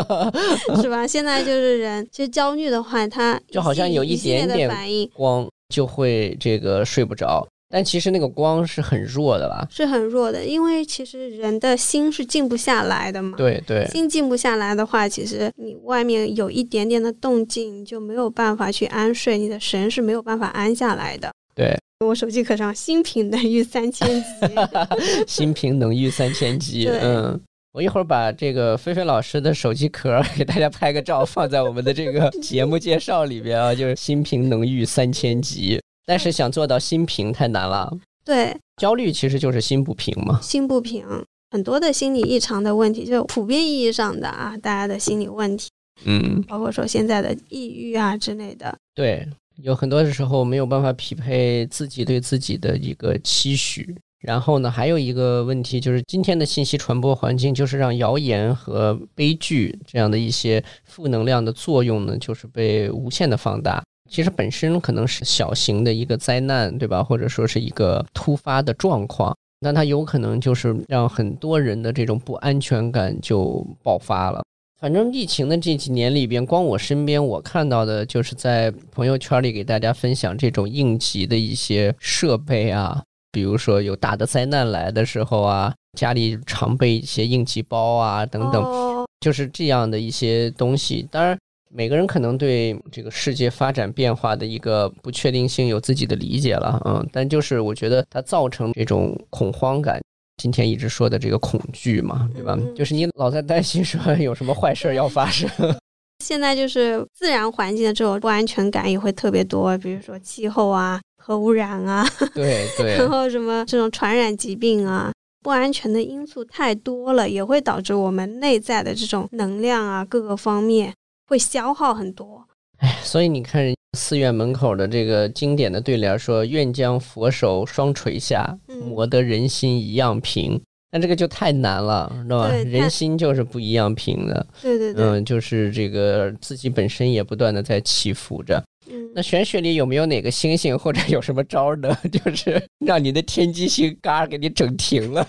是吧？现在就是人，其实焦虑的话，它就好像有一点点的反应光就会这个睡不着。但其实那个光是很弱的啦。是很弱的，因为其实人的心是静不下来的嘛。对对，心静不下来的话，其实你外面有一点点的动静，你就没有办法去安睡，你的神是没有办法安下来的。对，我手机壳上新品能遇三千级，新平能遇三千级。嗯，我一会儿把这个菲菲老师的手机壳给大家拍个照，放在我们的这个 节目介绍里边啊，就是新平能遇三千级。但是想做到新平太难了，对，焦虑其实就是心不平嘛。心不平，很多的心理异常的问题，就普遍意义上的啊，大家的心理问题，嗯，包括说现在的抑郁啊之类的。对，有很多的时候没有办法匹配自己对自己的一个期许。然后呢，还有一个问题就是，今天的信息传播环境就是让谣言和悲剧这样的一些负能量的作用呢，就是被无限的放大。其实本身可能是小型的一个灾难，对吧？或者说是一个突发的状况，但它有可能就是让很多人的这种不安全感就爆发了。反正疫情的这几年里边，光我身边我看到的就是在朋友圈里给大家分享这种应急的一些设备啊，比如说有大的灾难来的时候啊，家里常备一些应急包啊等等，哦，就是这样的一些东西。当然，每个人可能对这个世界发展变化的一个不确定性有自己的理解了，嗯，但就是我觉得它造成这种恐慌感。今天一直说的这个恐惧嘛，对吧？嗯就是你老在担心说有什么坏事儿要发生。现在就是自然环境的这种不安全感也会特别多，比如说气候啊、核污染啊，对对 然后什么这种传染疾病啊，不安全的因素太多了，也会导致我们内在的这种能量啊各个方面会消耗很多。哎所以你看，寺院门口的这个经典的对联说：“愿将佛手双垂下，嗯磨得人心一样平。”那这个就太难了，知道吧？人心就是不一样平的，对对对，嗯，就是这个自己本身也不断的在起伏着。嗯那玄学里有没有哪个星星或者有什么招儿呢？就是让你的天机星嘎给你整停了，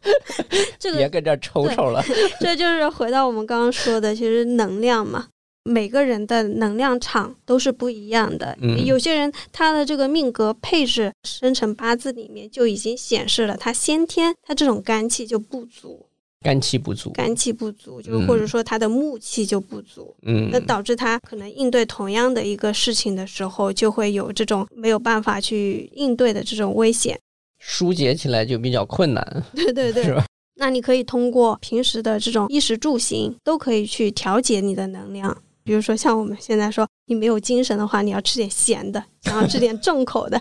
这个别跟这儿抽抽了。这就是回到我们刚刚说的，其实能量嘛，每个人的能量场都是不一样的。嗯有些人他的这个命格配置生辰八字里面就已经显示了，他先天他这种肝气就不足，肝气不足，肝气不足，就或者说他的木气就不足。嗯那，导致他可能应对同样的一个事情的时候，就会有这种没有办法去应对的这种危险。疏解起来就比较困难，对对对，是吧？那你可以通过平时的这种衣食住行，都可以去调节你的能量。比如说，像我们现在说，你没有精神的话，你要吃点咸的，想要吃点重口的；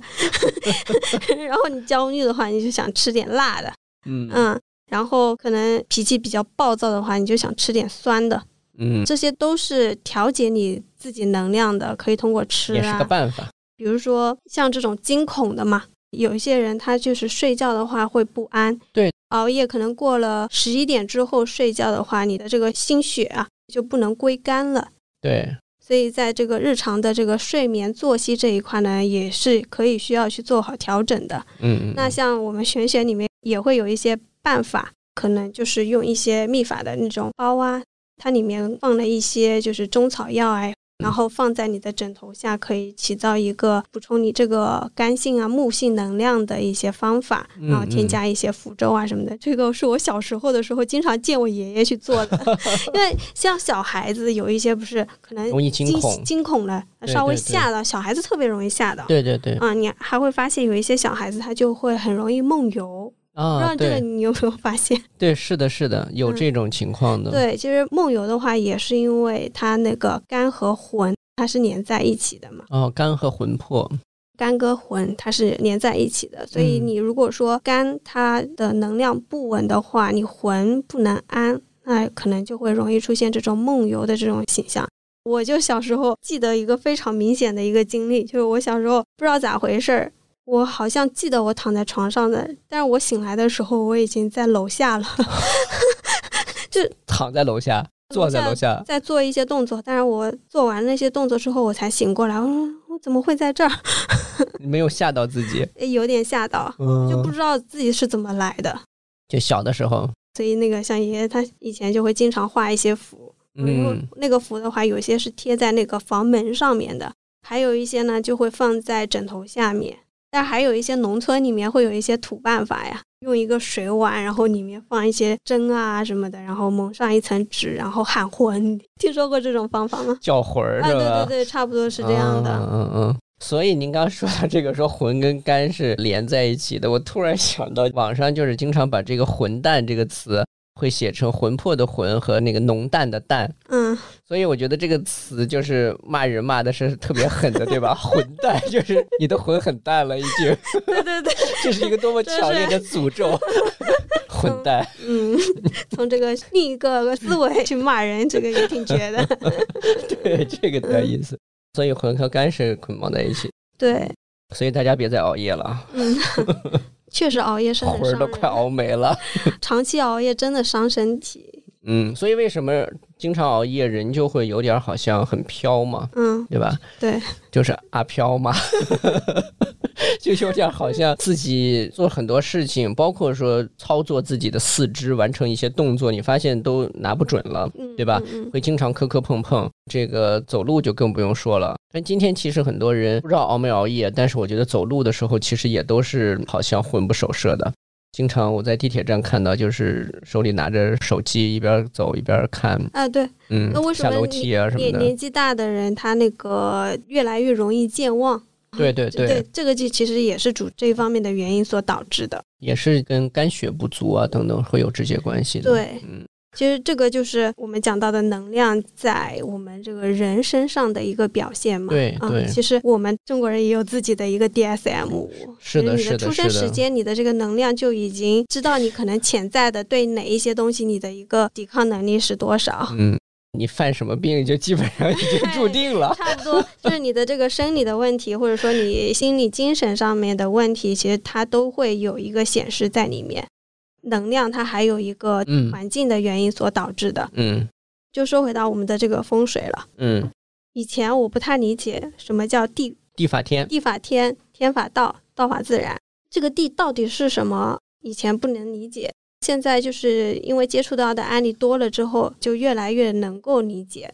然后你焦虑的话，你就想吃点辣的，嗯嗯。然后可能脾气比较暴躁的话，你就想吃点酸的。嗯，这些都是调节你自己能量的，可以通过吃也是个啊。办法。比如说像这种惊恐的嘛，有一些人他就是睡觉的话会不安，对，熬夜可能过了十一点之后睡觉的话，你的这个心血啊就不能归肝了。对，所以在这个日常的这个睡眠作息这一块呢，也是可以需要去做好调整的。嗯嗯，那像我们玄学里面也会有一些办法，可能就是用一些秘法的那种包啊，它里面放了一些就是中草药啊，然后放在你的枕头下，可以起到一个补充你这个肝性啊、木性能量的一些方法，嗯然后添加一些符咒啊什么的。这个是我小时候的时候经常见我爷爷去做的，因为像小孩子有一些不是可能容易惊惊恐惊恐了，稍微吓到小孩子特别容易吓到。对对对啊、你还会发现有一些小孩子他就会很容易梦游，不知啊，道这个你有没有发现？对，是的，是的，有嗯这种情况的。对，其实梦游的话，也是因为它那个肝和魂它是连在一起的嘛，哦，肝和魂魄，肝跟魂它是连在一起的，所以嗯你如果说肝它的能量不稳的话，你魂不能安，那可能就会容易出现这种梦游的这种形象。我就小时候记得一个非常明显的一个经历，就是我小时候不知道咋回事儿，我好像记得我躺在床上的，但是我醒来的时候我已经在楼下了，就躺在楼下，坐在楼下，在做一些动作，但是我做完那些动作之后，我才醒过来，我说我怎么会在这儿？没有吓到自己。诶有点吓到，嗯就不知道自己是怎么来的。就小的时候，所以那个像爷爷他以前就会经常画一些符，嗯那个符的话，有些是贴在那个房门上面的，还有一些呢就会放在枕头下面。但还有一些农村里面会有一些土办法呀，用一个水碗，然后里面放一些针啊什么的，然后蒙上一层纸，然后喊魂。听说过这种方法吗？叫魂儿啊，是吧？对对对，差不多是这样的。嗯嗯嗯。所以您刚刚说到这个，说魂跟肝是连在一起的，我突然想到网上就是经常把这个“混蛋”这个词会写成魂魄的魂和那个浓淡的淡，嗯，所以我觉得这个词就是骂人骂的是特别狠的，对吧？混蛋就是你的魂很淡了，已经，对对对，这是一个多么强烈的诅咒。混蛋，嗯，从这个另一个思维去骂人，这个也挺绝的。对这个的意思。所以魂和肝是捆绑在一起，对，所以大家别再熬夜了，嗯，确实熬夜是很 伤魂都快，熬没了。长期熬夜真的伤身体。嗯，所以为什么经常熬夜人就会有点好像很飘嘛，嗯，对吧？对，就是阿飘嘛，就有点好像自己做很多事情，包括说操作自己的四肢完成一些动作，你发现都拿不准了，嗯，对吧？嗯会经常磕磕碰碰，这个走路就更不用说了。但今天其实很多人不知道熬没熬夜，但是我觉得走路的时候其实也都是好像魂不守舍的。经常我在地铁站看到，就是手里拿着手机，一边走一边看，啊，对，嗯那为，什下楼梯啊什么的。年年纪大的人他那个越来越容易健忘？对对对对，这个就其实也是主这一方面的原因所导致的。也是跟肝血不足啊等等会有直接关系的。对，嗯，其实这个就是我们讲到的能量在我们这个人身上的一个表现嘛。啊对对其实我们中国人也有自己的一个 DSM，是的就是你是的出生时间，你的这个能量就已经知道你可能潜在的对哪一些东西你的一个抵抗能力是多少。嗯，你犯什么病就基本上已经注定了。差不多就是你的这个生理的问题，或者说你心理精神上面的问题，其实它都会有一个显示在里面。能量它还有一个嗯环境的原因所导致的。嗯就说回到我们的这个风水了，嗯，以前我不太理解什么叫地地法天，地法天，天法道，道法自然。这个地到底是什么？以前不能理解，现在就是因为接触到的案例多了之后，就越来越能够理解。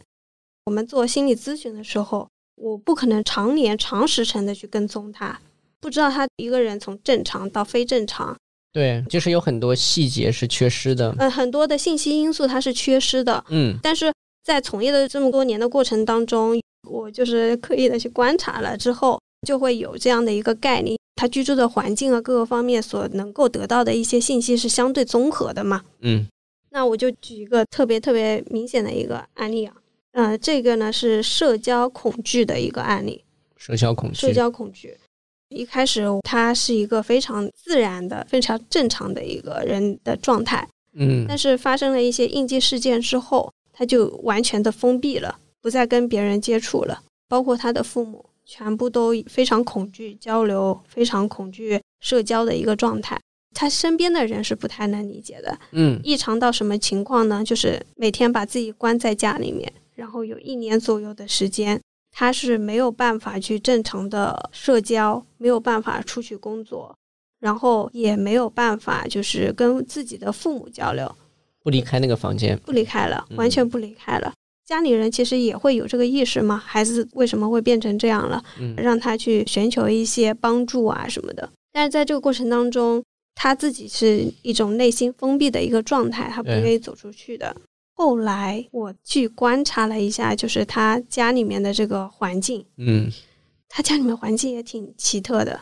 我们做心理咨询的时候，我不可能常年长时辰的去跟踪他，不知道他一个人从正常到非正常，对，就是有很多细节是缺失的。嗯，很多的信息因素它是缺失的。嗯但是在从业的这么多年的过程当中，我就是刻意的去观察了之后，就会有这样的一个概念：他居住的环境啊，各个方面所能够得到的一些信息是相对综合的嘛。嗯那我就举一个特别特别明显的一个案例啊，呃，这个呢是社交恐惧的一个案例，社交恐惧。社交恐惧。一开始他是一个非常自然的、非常正常的一个人的状态，嗯但是发生了一些应激事件之后，他就完全的封闭了，不再跟别人接触了，包括他的父母，全部都非常恐惧交流，非常恐惧社交的一个状态。他身边的人是不太能理解的，嗯异常到什么情况呢？就是每天把自己关在家里面，然后有一年左右的时间，他是没有办法去正常的社交，没有办法出去工作，然后也没有办法就是跟自己的父母交流，不离开那个房间。不离开了，嗯完全不离开了。家里人其实也会有这个意识嘛，孩子为什么会变成这样了？嗯让他去寻求一些帮助啊什么的。但是在这个过程当中，他自己是一种内心封闭的一个状态，他不愿意走出去的。后来我去观察了一下，就是他家里面的这个环境，嗯他家里面环境也挺奇特的，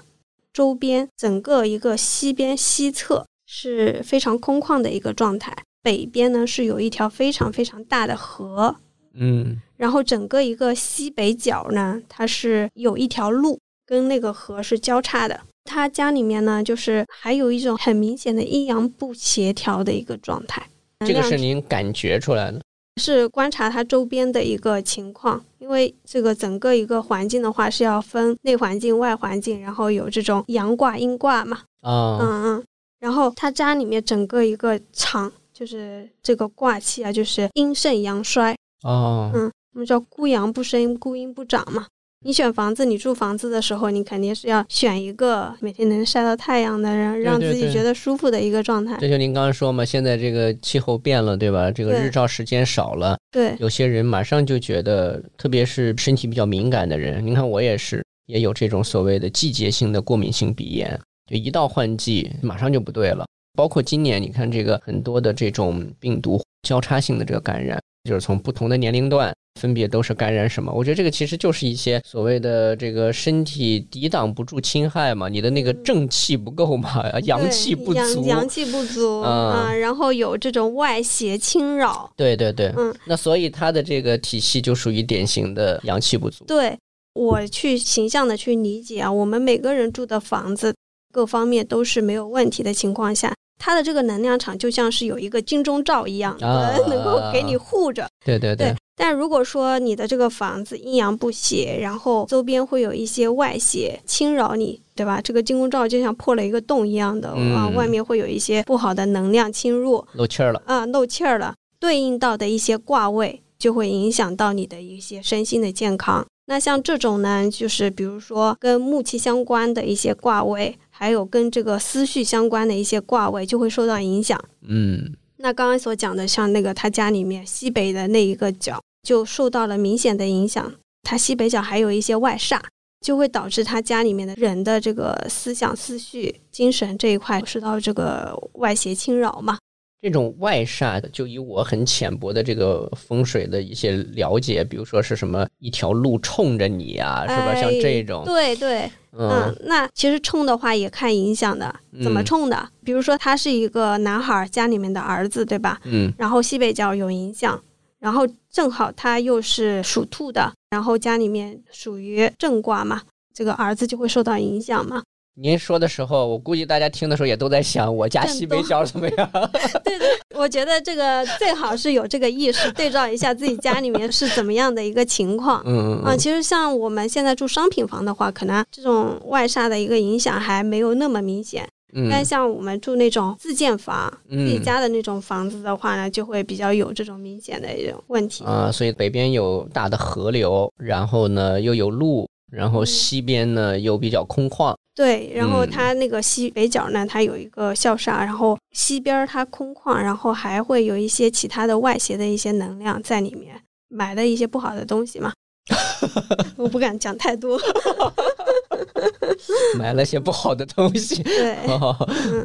周边整个一个西边西侧是非常空旷的一个状态，北边呢是有一条非常非常大的河，嗯然后整个一个西北角呢，它是有一条路跟那个河是交叉的。他家里面呢，就是还有一种很明显的阴阳不协调的一个状态。这个是您感觉出来的。是观察它周边的一个情况，因为这个整个一个环境的话是要分内环境、外环境，然后有这种阳卦、阴卦嘛，啊，嗯嗯，然后他家里面整个一个场就是这个卦气啊，就是阴盛阳衰，哦，嗯，我们叫孤阳不生，孤阴不长嘛。你选房子，你住房子的时候，你肯定是要选一个每天能晒到太阳的人，让自己觉得舒服的一个状态。这就您刚刚说嘛，现在这个气候变了，对吧？这个日照时间少了，对，有些人马上就觉得，特别是身体比较敏感的人，您看我也是，也有这种所谓的季节性的过敏性鼻炎，就一到换季马上就不对了。包括今年，你看这个很多的这种病毒交叉性的这个感染，就是从不同的年龄段分别都是感染什么？我觉得这个其实就是一些所谓的这个身体抵挡不住侵害嘛，你的那个正气不够嘛，阳气不对阳足。阳气不足啊啊，然后有这种外邪侵扰。对对对，嗯，那所以它的这个体系就属于典型的阳气不足。对我去形象的去理解啊，我们每个人住的房子各方面都是没有问题的情况下，它的这个能量场就像是有一个金钟罩一样，啊 能够给你护着。对对对，但如果说你的这个房子阴阳不协，然后周边会有一些外邪侵扰你，对吧？这个金钟罩就像破了一个洞一样的、啊，嗯外面会有一些不好的能量侵入漏气儿了。啊，漏气儿了，对应到的一些卦位就会影响到你的一些身心的健康。那像这种呢，就是比如说跟木气相关的一些卦位，还有跟这个思绪相关的一些卦位，就会受到影响。嗯那刚刚所讲的，像那个他家里面西北的那一个角，就受到了明显的影响。他西北角还有一些外煞，就会导致他家里面的人的这个思想、思绪、精神这一块受到这个外邪侵扰嘛。这种外煞，就以我很浅薄的这个风水的一些了解，比如说是什么一条路冲着你啊，是吧？像这种，对对，嗯，那其实冲的话也看影响的，怎么冲的？比如说他是一个男孩，家里面的儿子，对吧？嗯，然后西北角有影响，然后正好他又是属兔的，然后家里面属于正卦嘛，这个儿子就会受到影响嘛。您说的时候，我估计大家听的时候也都在想，我家西北角怎么样？对对，我觉得这个最好是有这个意识，对照一下自己家里面是怎么样的一个情况。嗯嗯啊，其实像我们现在住商品房的话，可能这种外煞的一个影响还没有那么明显。嗯。但像我们住那种自建房、自己家的那种房子的话呢，就会比较有这种明显的一种问题。啊，所以北边有大的河流，然后呢又有路，然后西边呢又比较空旷。对，然后它那个西北角呢，它有一个校煞，然后西边它空旷，然后还会有一些其他的外邪的一些能量在里面，买的一些不好的东西嘛。我不敢讲太多。买了些不好的东西。对，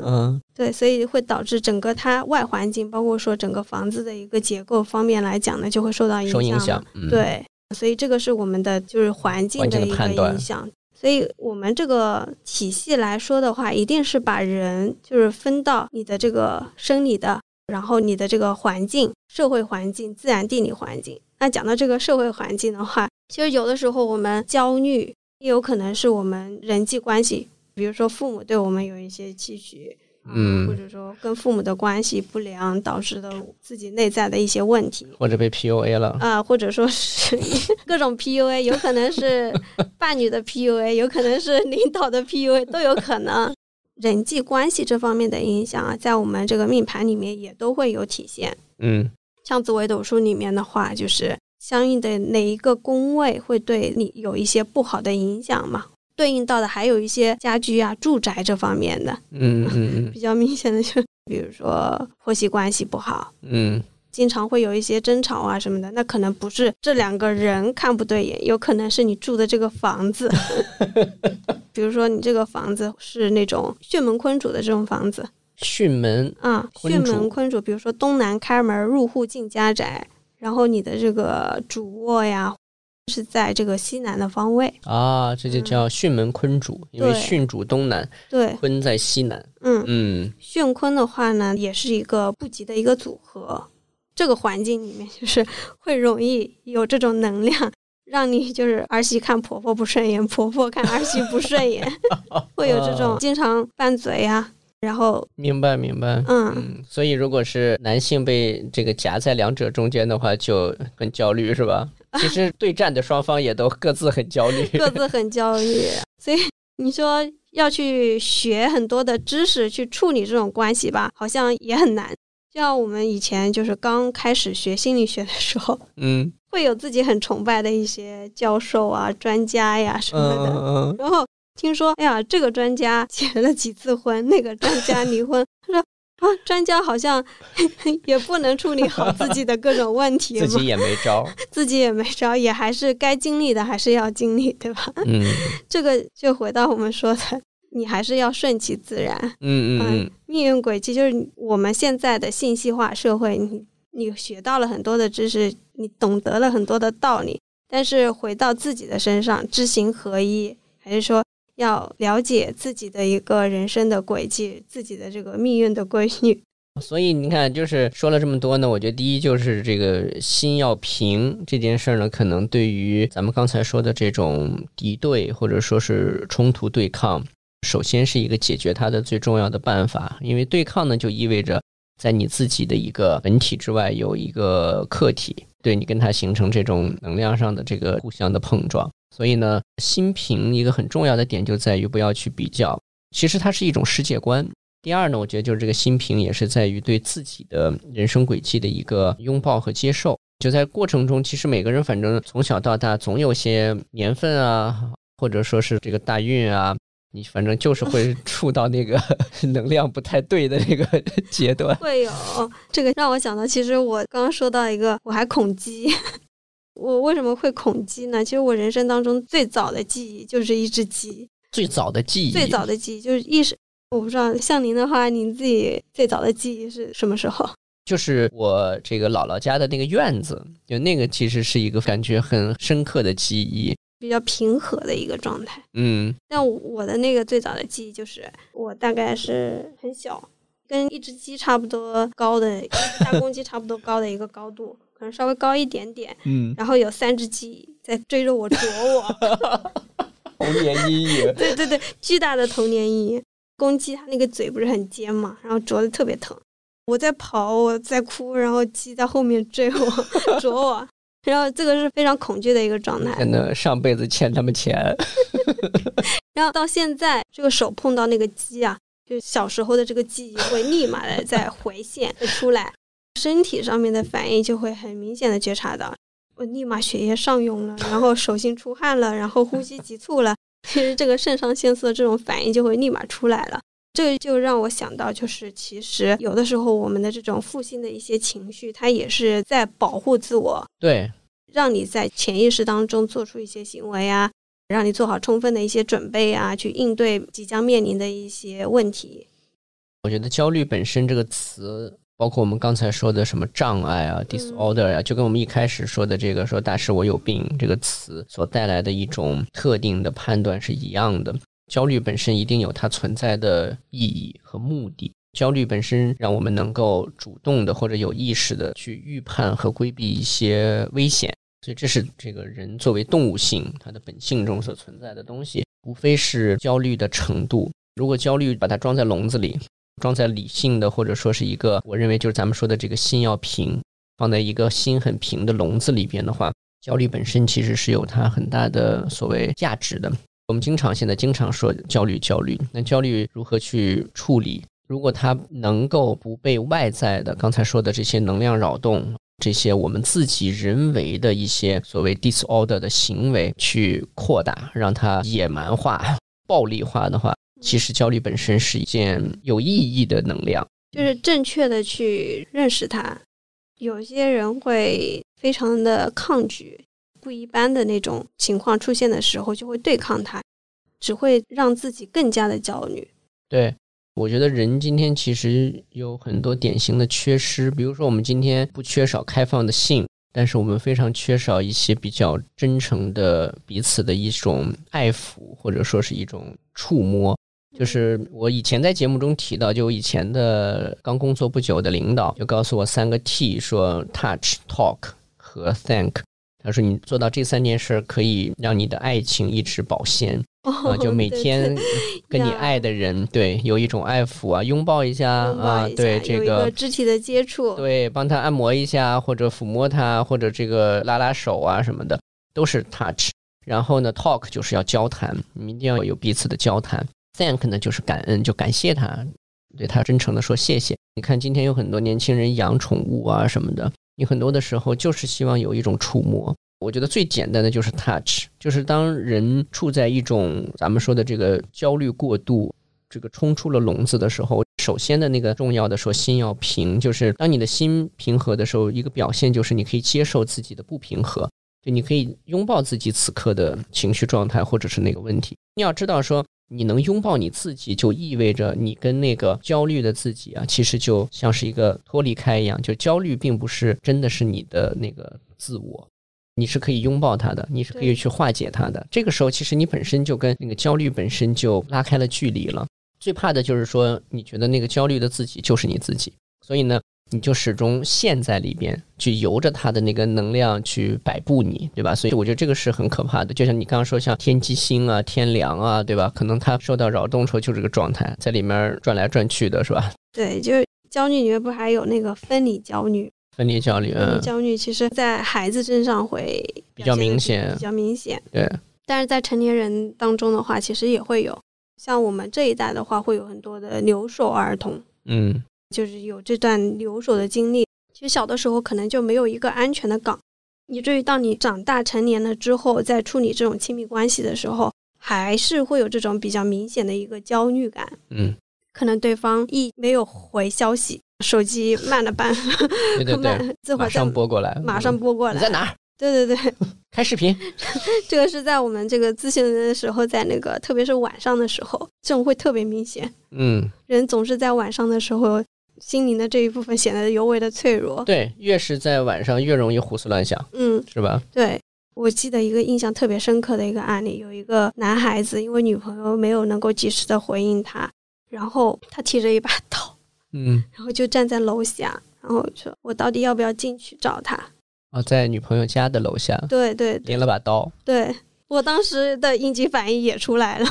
嗯，对，所以会导致整个它外环境，包括说整个房子的一个结构方面来讲呢，就会受到影响。受影响。对，所以这个是我们的就是环境的一个影响。所以我们这个体系来说的话，一定是把人就是分到你的这个生理的，然后你的这个环境、社会环境、自然地理环境。那讲到这个社会环境的话，其实有的时候我们焦虑，也有可能是我们人际关系，比如说父母对我们有一些期许。嗯，或者说跟父母的关系不良导致的自己内在的一些问题，或者被 PUA 了啊，或者说是 各种 PUA，有可能是伴侣的 PUA，有可能是领导的 PUA，都有可能。人际关系这方面的影响啊，在我们这个命盘里面也都会有体现。嗯，像紫微斗数里面的话，就是相应的哪一个宫位会对你有一些不好的影响嘛？对应到的还有一些家居啊、住宅这方面的，嗯嗯嗯，比较明显的就比如说婆媳关系不好，嗯，经常会有一些争吵啊什么的，那可能不是这两个人看不对眼，有可能是你住的这个房子，比如说你这个房子是那种巽门坤主的这种房子，巽门啊，巽门坤主，比如说东南开门入户进家宅，然后你的这个主卧呀。是在这个西南的方位啊，这就叫巽门坤主，因为巽主东南，对，坤在西南。嗯嗯，巽坤的话呢，也是一个不吉的一个组合。这个环境里面，就是会容易有这种能量，让你就是儿媳看婆婆不顺眼，婆婆看儿媳不顺眼，会有这种经常拌嘴呀。然后明白明白，嗯，所以如果是男性被这个夹在两者中间的话，就很焦虑，是吧？其实对战的双方也都各自很焦虑，各自很焦虑。所以你说要去学很多的知识去处理这种关系吧，好像也很难。就像我们以前就是刚开始学心理学的时候，嗯，会有自己很崇拜的一些教授啊、专家呀什么的，然后。听说，哎呀，这个专家结了几次婚，那个专家离婚。啊，专家好像 也不能处理好自己的各种问题，自己也没招，自己也没招，也还是该经历的还是要经历，对吧？嗯，这个就回到我们说的，你还是要顺其自然。嗯嗯嗯，命运轨迹就是我们现在的信息化社会，你你学到了很多的知识，你懂得了很多的道理，但是回到自己的身上，知行合一，还是说？要了解自己的一个人生的轨迹，自己的这个命运的规律。所以你看，就是说了这么多呢，我觉得第一就是这个心要平这件事儿呢，可能对于咱们刚才说的这种敌对或者说是冲突对抗，首先是一个解决它的最重要的办法。因为对抗呢，就意味着在你自己的一个本体之外有一个客体，对你跟它形成这种能量上的这个互相的碰撞。所以呢，心平一个很重要的点就在于不要去比较，其实它是一种世界观。第二呢，我觉得就是这个心平也是在于对自己的人生轨迹的一个拥抱和接受。就在过程中，其实每个人反正从小到大总有些年份啊，或者说是这个大运啊，你反正就是会 触到那个 能量不太对的那个阶段。会有这个让我想到，其实我刚刚说到一个，我还恐鸡。我为什么会恐鸡呢？其实我人生当中最早的记忆就是一只鸡，最早的记忆，最早的记忆就是意识。我不知道像您的话，您自己最早的记忆是什么时候？就是我这个姥姥家的那个院子，就那个其实是一个感觉很深刻的记忆，比较平和的一个状态。嗯，但我的那个最早的记忆就是我大概是很小，跟一只鸡差不多高的，大公鸡差不多高的一个高度，可能稍微高一点点。嗯，然后有三只鸡在追着我啄我，童年阴影。对对对，巨大的童年阴影。公鸡它那个嘴不是很尖嘛，然后啄的特别疼。我在跑，我在哭，然后鸡在后面追我 啄我，然后这个是非常恐惧的一个状态。真的上辈子欠他们钱。然后到现在，这个手碰到那个鸡啊，就小时候的这个记忆会立马的在回现出来，身体上面的反应就会很明显的觉察到，我立马血液上涌了，然后手心出汗了，然后呼吸急促了，其实这个肾上腺素的这种反应就会立马出来了。这就让我想到，就是其实有的时候我们的这种负性的一些情绪，它也是在保护自我，对，让你在潜意识当中做出一些行为啊。让你做好充分的一些准备啊，去应对即将面临的一些问题。我觉得焦虑本身这个词，包括我们刚才说的什么障碍啊、disorder 啊，就跟我们一开始说的这个说“大师我有病”这个词所带来的一种特定的判断是一样的。焦虑本身一定有它存在的意义和目的。焦虑本身让我们能够主动的或者有意识的去预判和规避一些危险。所以这是这个人作为动物性，它的本性中所存在的东西，无非是焦虑的程度。如果焦虑把它装在笼子里，装在理性的或者说是一个，我认为就是咱们说的这个心要平，放在一个心很平的笼子里边的话，焦虑本身其实是有它很大的所谓价值的。我们经常现在经常说焦虑，焦虑，那焦虑如何去处理？如果它能够不被外在的刚才说的这些能量扰动。这些我们自己人为的一些所谓 disorder 的行为去扩大，让它野蛮化、暴力化的话，其实焦虑本身是一件有意义的能量，就是正确的去认识它。有些人会非常的抗拒不一般的那种情况出现的时候，就会对抗它，只会让自己更加的焦虑。对。我觉得人今天其实有很多典型的缺失，比如说我们今天不缺少开放的性，但是我们非常缺少一些比较真诚的彼此的一种爱抚，或者说是一种触摸。就是我以前在节目中提到，就我以前的刚工作不久的领导就告诉我三个 T，说 touch、talk 和 thank。他说你做到这三件事，可以让你的爱情一直保鲜。啊，就每天 跟你爱的人，对，有一种爱抚啊，拥抱一下啊，对这个肢体的接触，对，帮他按摩一下，或者抚摸他，或者这个拉拉手啊什么的，都是 touch。然后呢，talk 就是要交谈，你一定要有彼此的交谈。Thank 呢就是感恩，就感谢他，对他真诚的说谢谢。你看今天有很多年轻人养宠物啊什么的，你很多的时候就是希望有一种触摸。我觉得最简单的就是 touch，就是当人处在一种咱们说的这个焦虑过度，这个冲出了笼子的时候，首先的那个重要的说心要平，就是当你的心平和的时候，一个表现就是你可以接受自己的不平和，就你可以拥抱自己此刻的情绪状态或者是那个问题。你要知道说，你能拥抱你自己，就意味着你跟那个焦虑的自己啊，其实就像是一个脱离开一样，就焦虑并不是真的是你的那个自我。你是可以拥抱它的，你是可以去化解它的。这个时候，其实你本身就跟那个焦虑本身就拉开了距离了。最怕的就是说，你觉得那个焦虑的自己就是你自己，所以呢，你就始终陷在里边，去由着他的那个能量去摆布你，对吧？所以我觉得这个是很可怕的。就像你刚刚说，像天机星啊、天梁啊，对吧？可能他受到扰动时候就这个状态，在里面转来转去的，是吧？对，就是焦虑里面不还有那个分离焦虑？分离焦虑，分离焦虑其实，在孩子身上会比较明显，比较明显。对，但是在成年人当中的话，其实也会有。像我们这一代的话，会有很多的留守儿童，嗯，就是有这段留守的经历。其实小的时候可能就没有一个安全的港，以至于到你长大成年了之后，在处理这种亲密关系的时候，还是会有这种比较明显的一个焦虑感。嗯，可能对方一没有回消息。手机慢了半，对对对，马上拨过来，马上拨过来。你在哪儿？对对对，开视频，这个是在我们这个咨询的时候，在那个特别是晚上的时候，这种会特别明显。嗯，人总是在晚上的时候，心灵的这一部分显得尤为的脆弱。对，越是在晚上越容易胡思乱想，嗯，是吧？对。我记得一个印象特别深刻的一个案例，有一个男孩子，因为女朋友没有能够及时的回应他，然后他提着一把刀，嗯，然后就站在楼下，然后说：“我到底要不要进去找他？”哦，在女朋友家的楼下，对对，拎了把刀。对我当时的应急反应也出来了。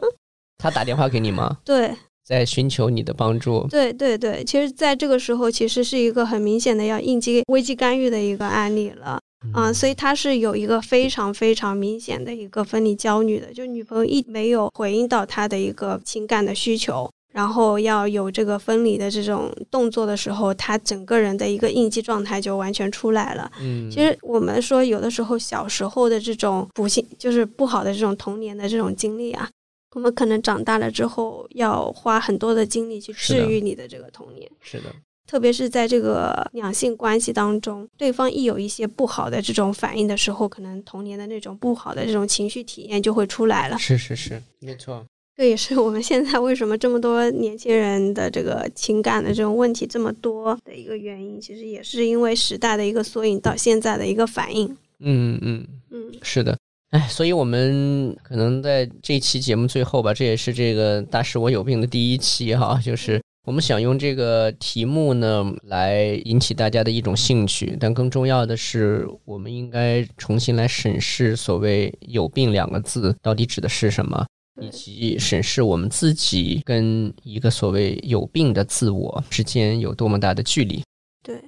他打电话给你吗？对，在寻求你的帮助。对对对，其实在这个时候，其实是一个很明显的要应急危机干预的一个案例了。啊，所以他是有一个非常非常明显的一个分离焦虑的，就女朋友一没有回应到他的一个情感的需求，然后要有这个分离的这种动作的时候，他整个人的一个应激状态就完全出来了。嗯，其实我们说有的时候小时候的这种不幸，就是不好的这种童年的这种经历啊，我们可能长大了之后要花很多的精力去治愈你的这个童年。是的。特别是在这个两性关系当中，对方一有一些不好的这种反应的时候，可能童年的那种不好的这种情绪体验就会出来了。是是是，没错。这也是我们现在为什么这么多年轻人的这个情感的这种问题这么多的一个原因。其实也是因为时代的一个缩影到现在的一个反应。嗯嗯嗯，是的。哎，所以我们可能在这期节目最后吧，这也是这个大师我有病的第一期哈，就是。我们想用这个题目呢，来引起大家的一种兴趣，但更重要的是，我们应该重新来审视所谓“有病”两个字到底指的是什么，以及审视我们自己跟一个所谓有病的自我之间有多么大的距离。对，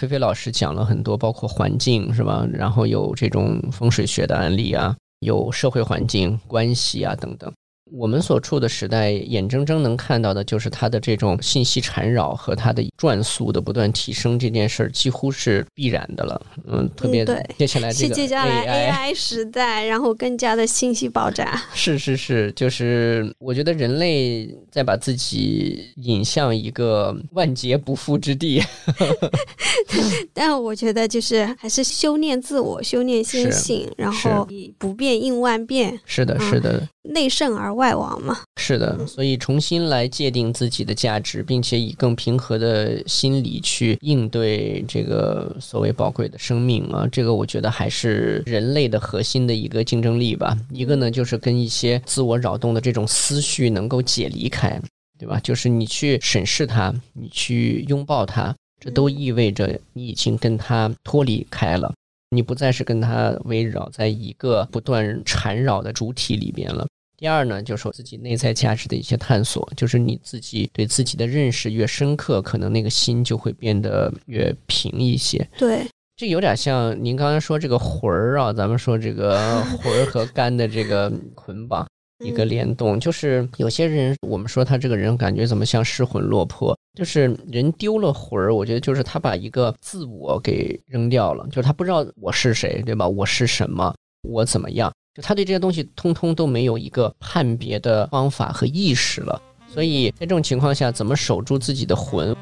菲菲老师讲了很多，包括环境是吧？然后有这种风水学的案例啊，有社会环境关系啊等等。我们所处的时代，眼睁睁能看到的就是它的这种信息缠绕和它的转速的不断提升，这件事儿几乎是必然的了。嗯，特别对，接下来这个 AI 时代，然后更加的信息爆炸。是是是，就是我觉得人类在把自己引向一个万劫不复之地。但我觉得就是还是修炼自我，修炼心性，然后以不变应万变。是的，是的。内圣而外王嘛，是的，所以重新来界定自己的价值，并且以更平和的心理去应对这个所谓宝贵的生命啊，这个我觉得还是人类的核心的一个竞争力吧。一个呢，就是跟一些自我扰动的这种思绪能够解离开，对吧？就是你去审视它，你去拥抱它，这都意味着你已经跟它脱离开了。你不再是跟他围绕在一个不断缠绕的主体里边了。第二呢，就是自己内在价值的一些探索，就是你自己对自己的认识越深刻，可能那个心就会变得越平一些。对，这有点像您刚才说这个魂儿啊，咱们说这个 魂儿和肝的这个捆绑。一个联动，就是有些人，我们说他这个人感觉怎么像失魂落魄，就是人丢了魂儿。我觉得就是他把一个自我给扔掉了，就是他不知道我是谁，对吧？我是什么？我怎么样？就他对这些东西通通都没有一个判别的方法和意识了。所以在这种情况下，怎么守住自己的魂？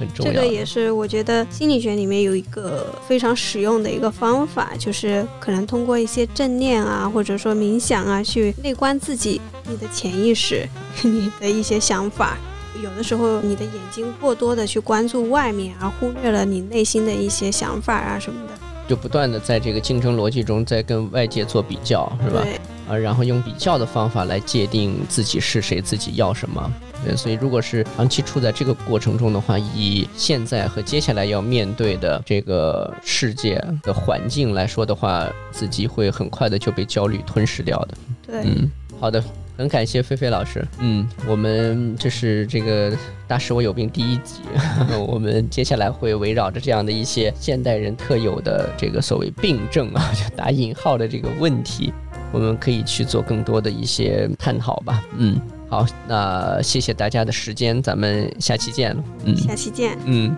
很重要这个也是我觉得心理学里面有一个非常实用的一个方法，就是可能通过一些正念啊，或者说冥想啊，去内观自己，你的潜意识，你的一些想法。有的时候你的眼睛过多的去关注外面，而忽略了你内心的一些想法啊什么的，就不断的在这个竞争逻辑中在跟外界做比较，是吧？啊，然后用比较的方法来界定自己是谁，自己要什么。对，所以如果是长期处在这个过程中的话，以现在和接下来要面对的这个世界的环境来说的话，自己会很快的就被焦虑吞噬掉的。对，嗯，好的，很感谢菲菲老师。嗯，我们这是这个大师我有病第一集，我们接下来会围绕着这样的一些现代人特有的这个所谓病症啊，就打引号的这个问题，我们可以去做更多的一些探讨吧。嗯。好，那谢谢大家的时间，咱们下期见。嗯，下期见。嗯。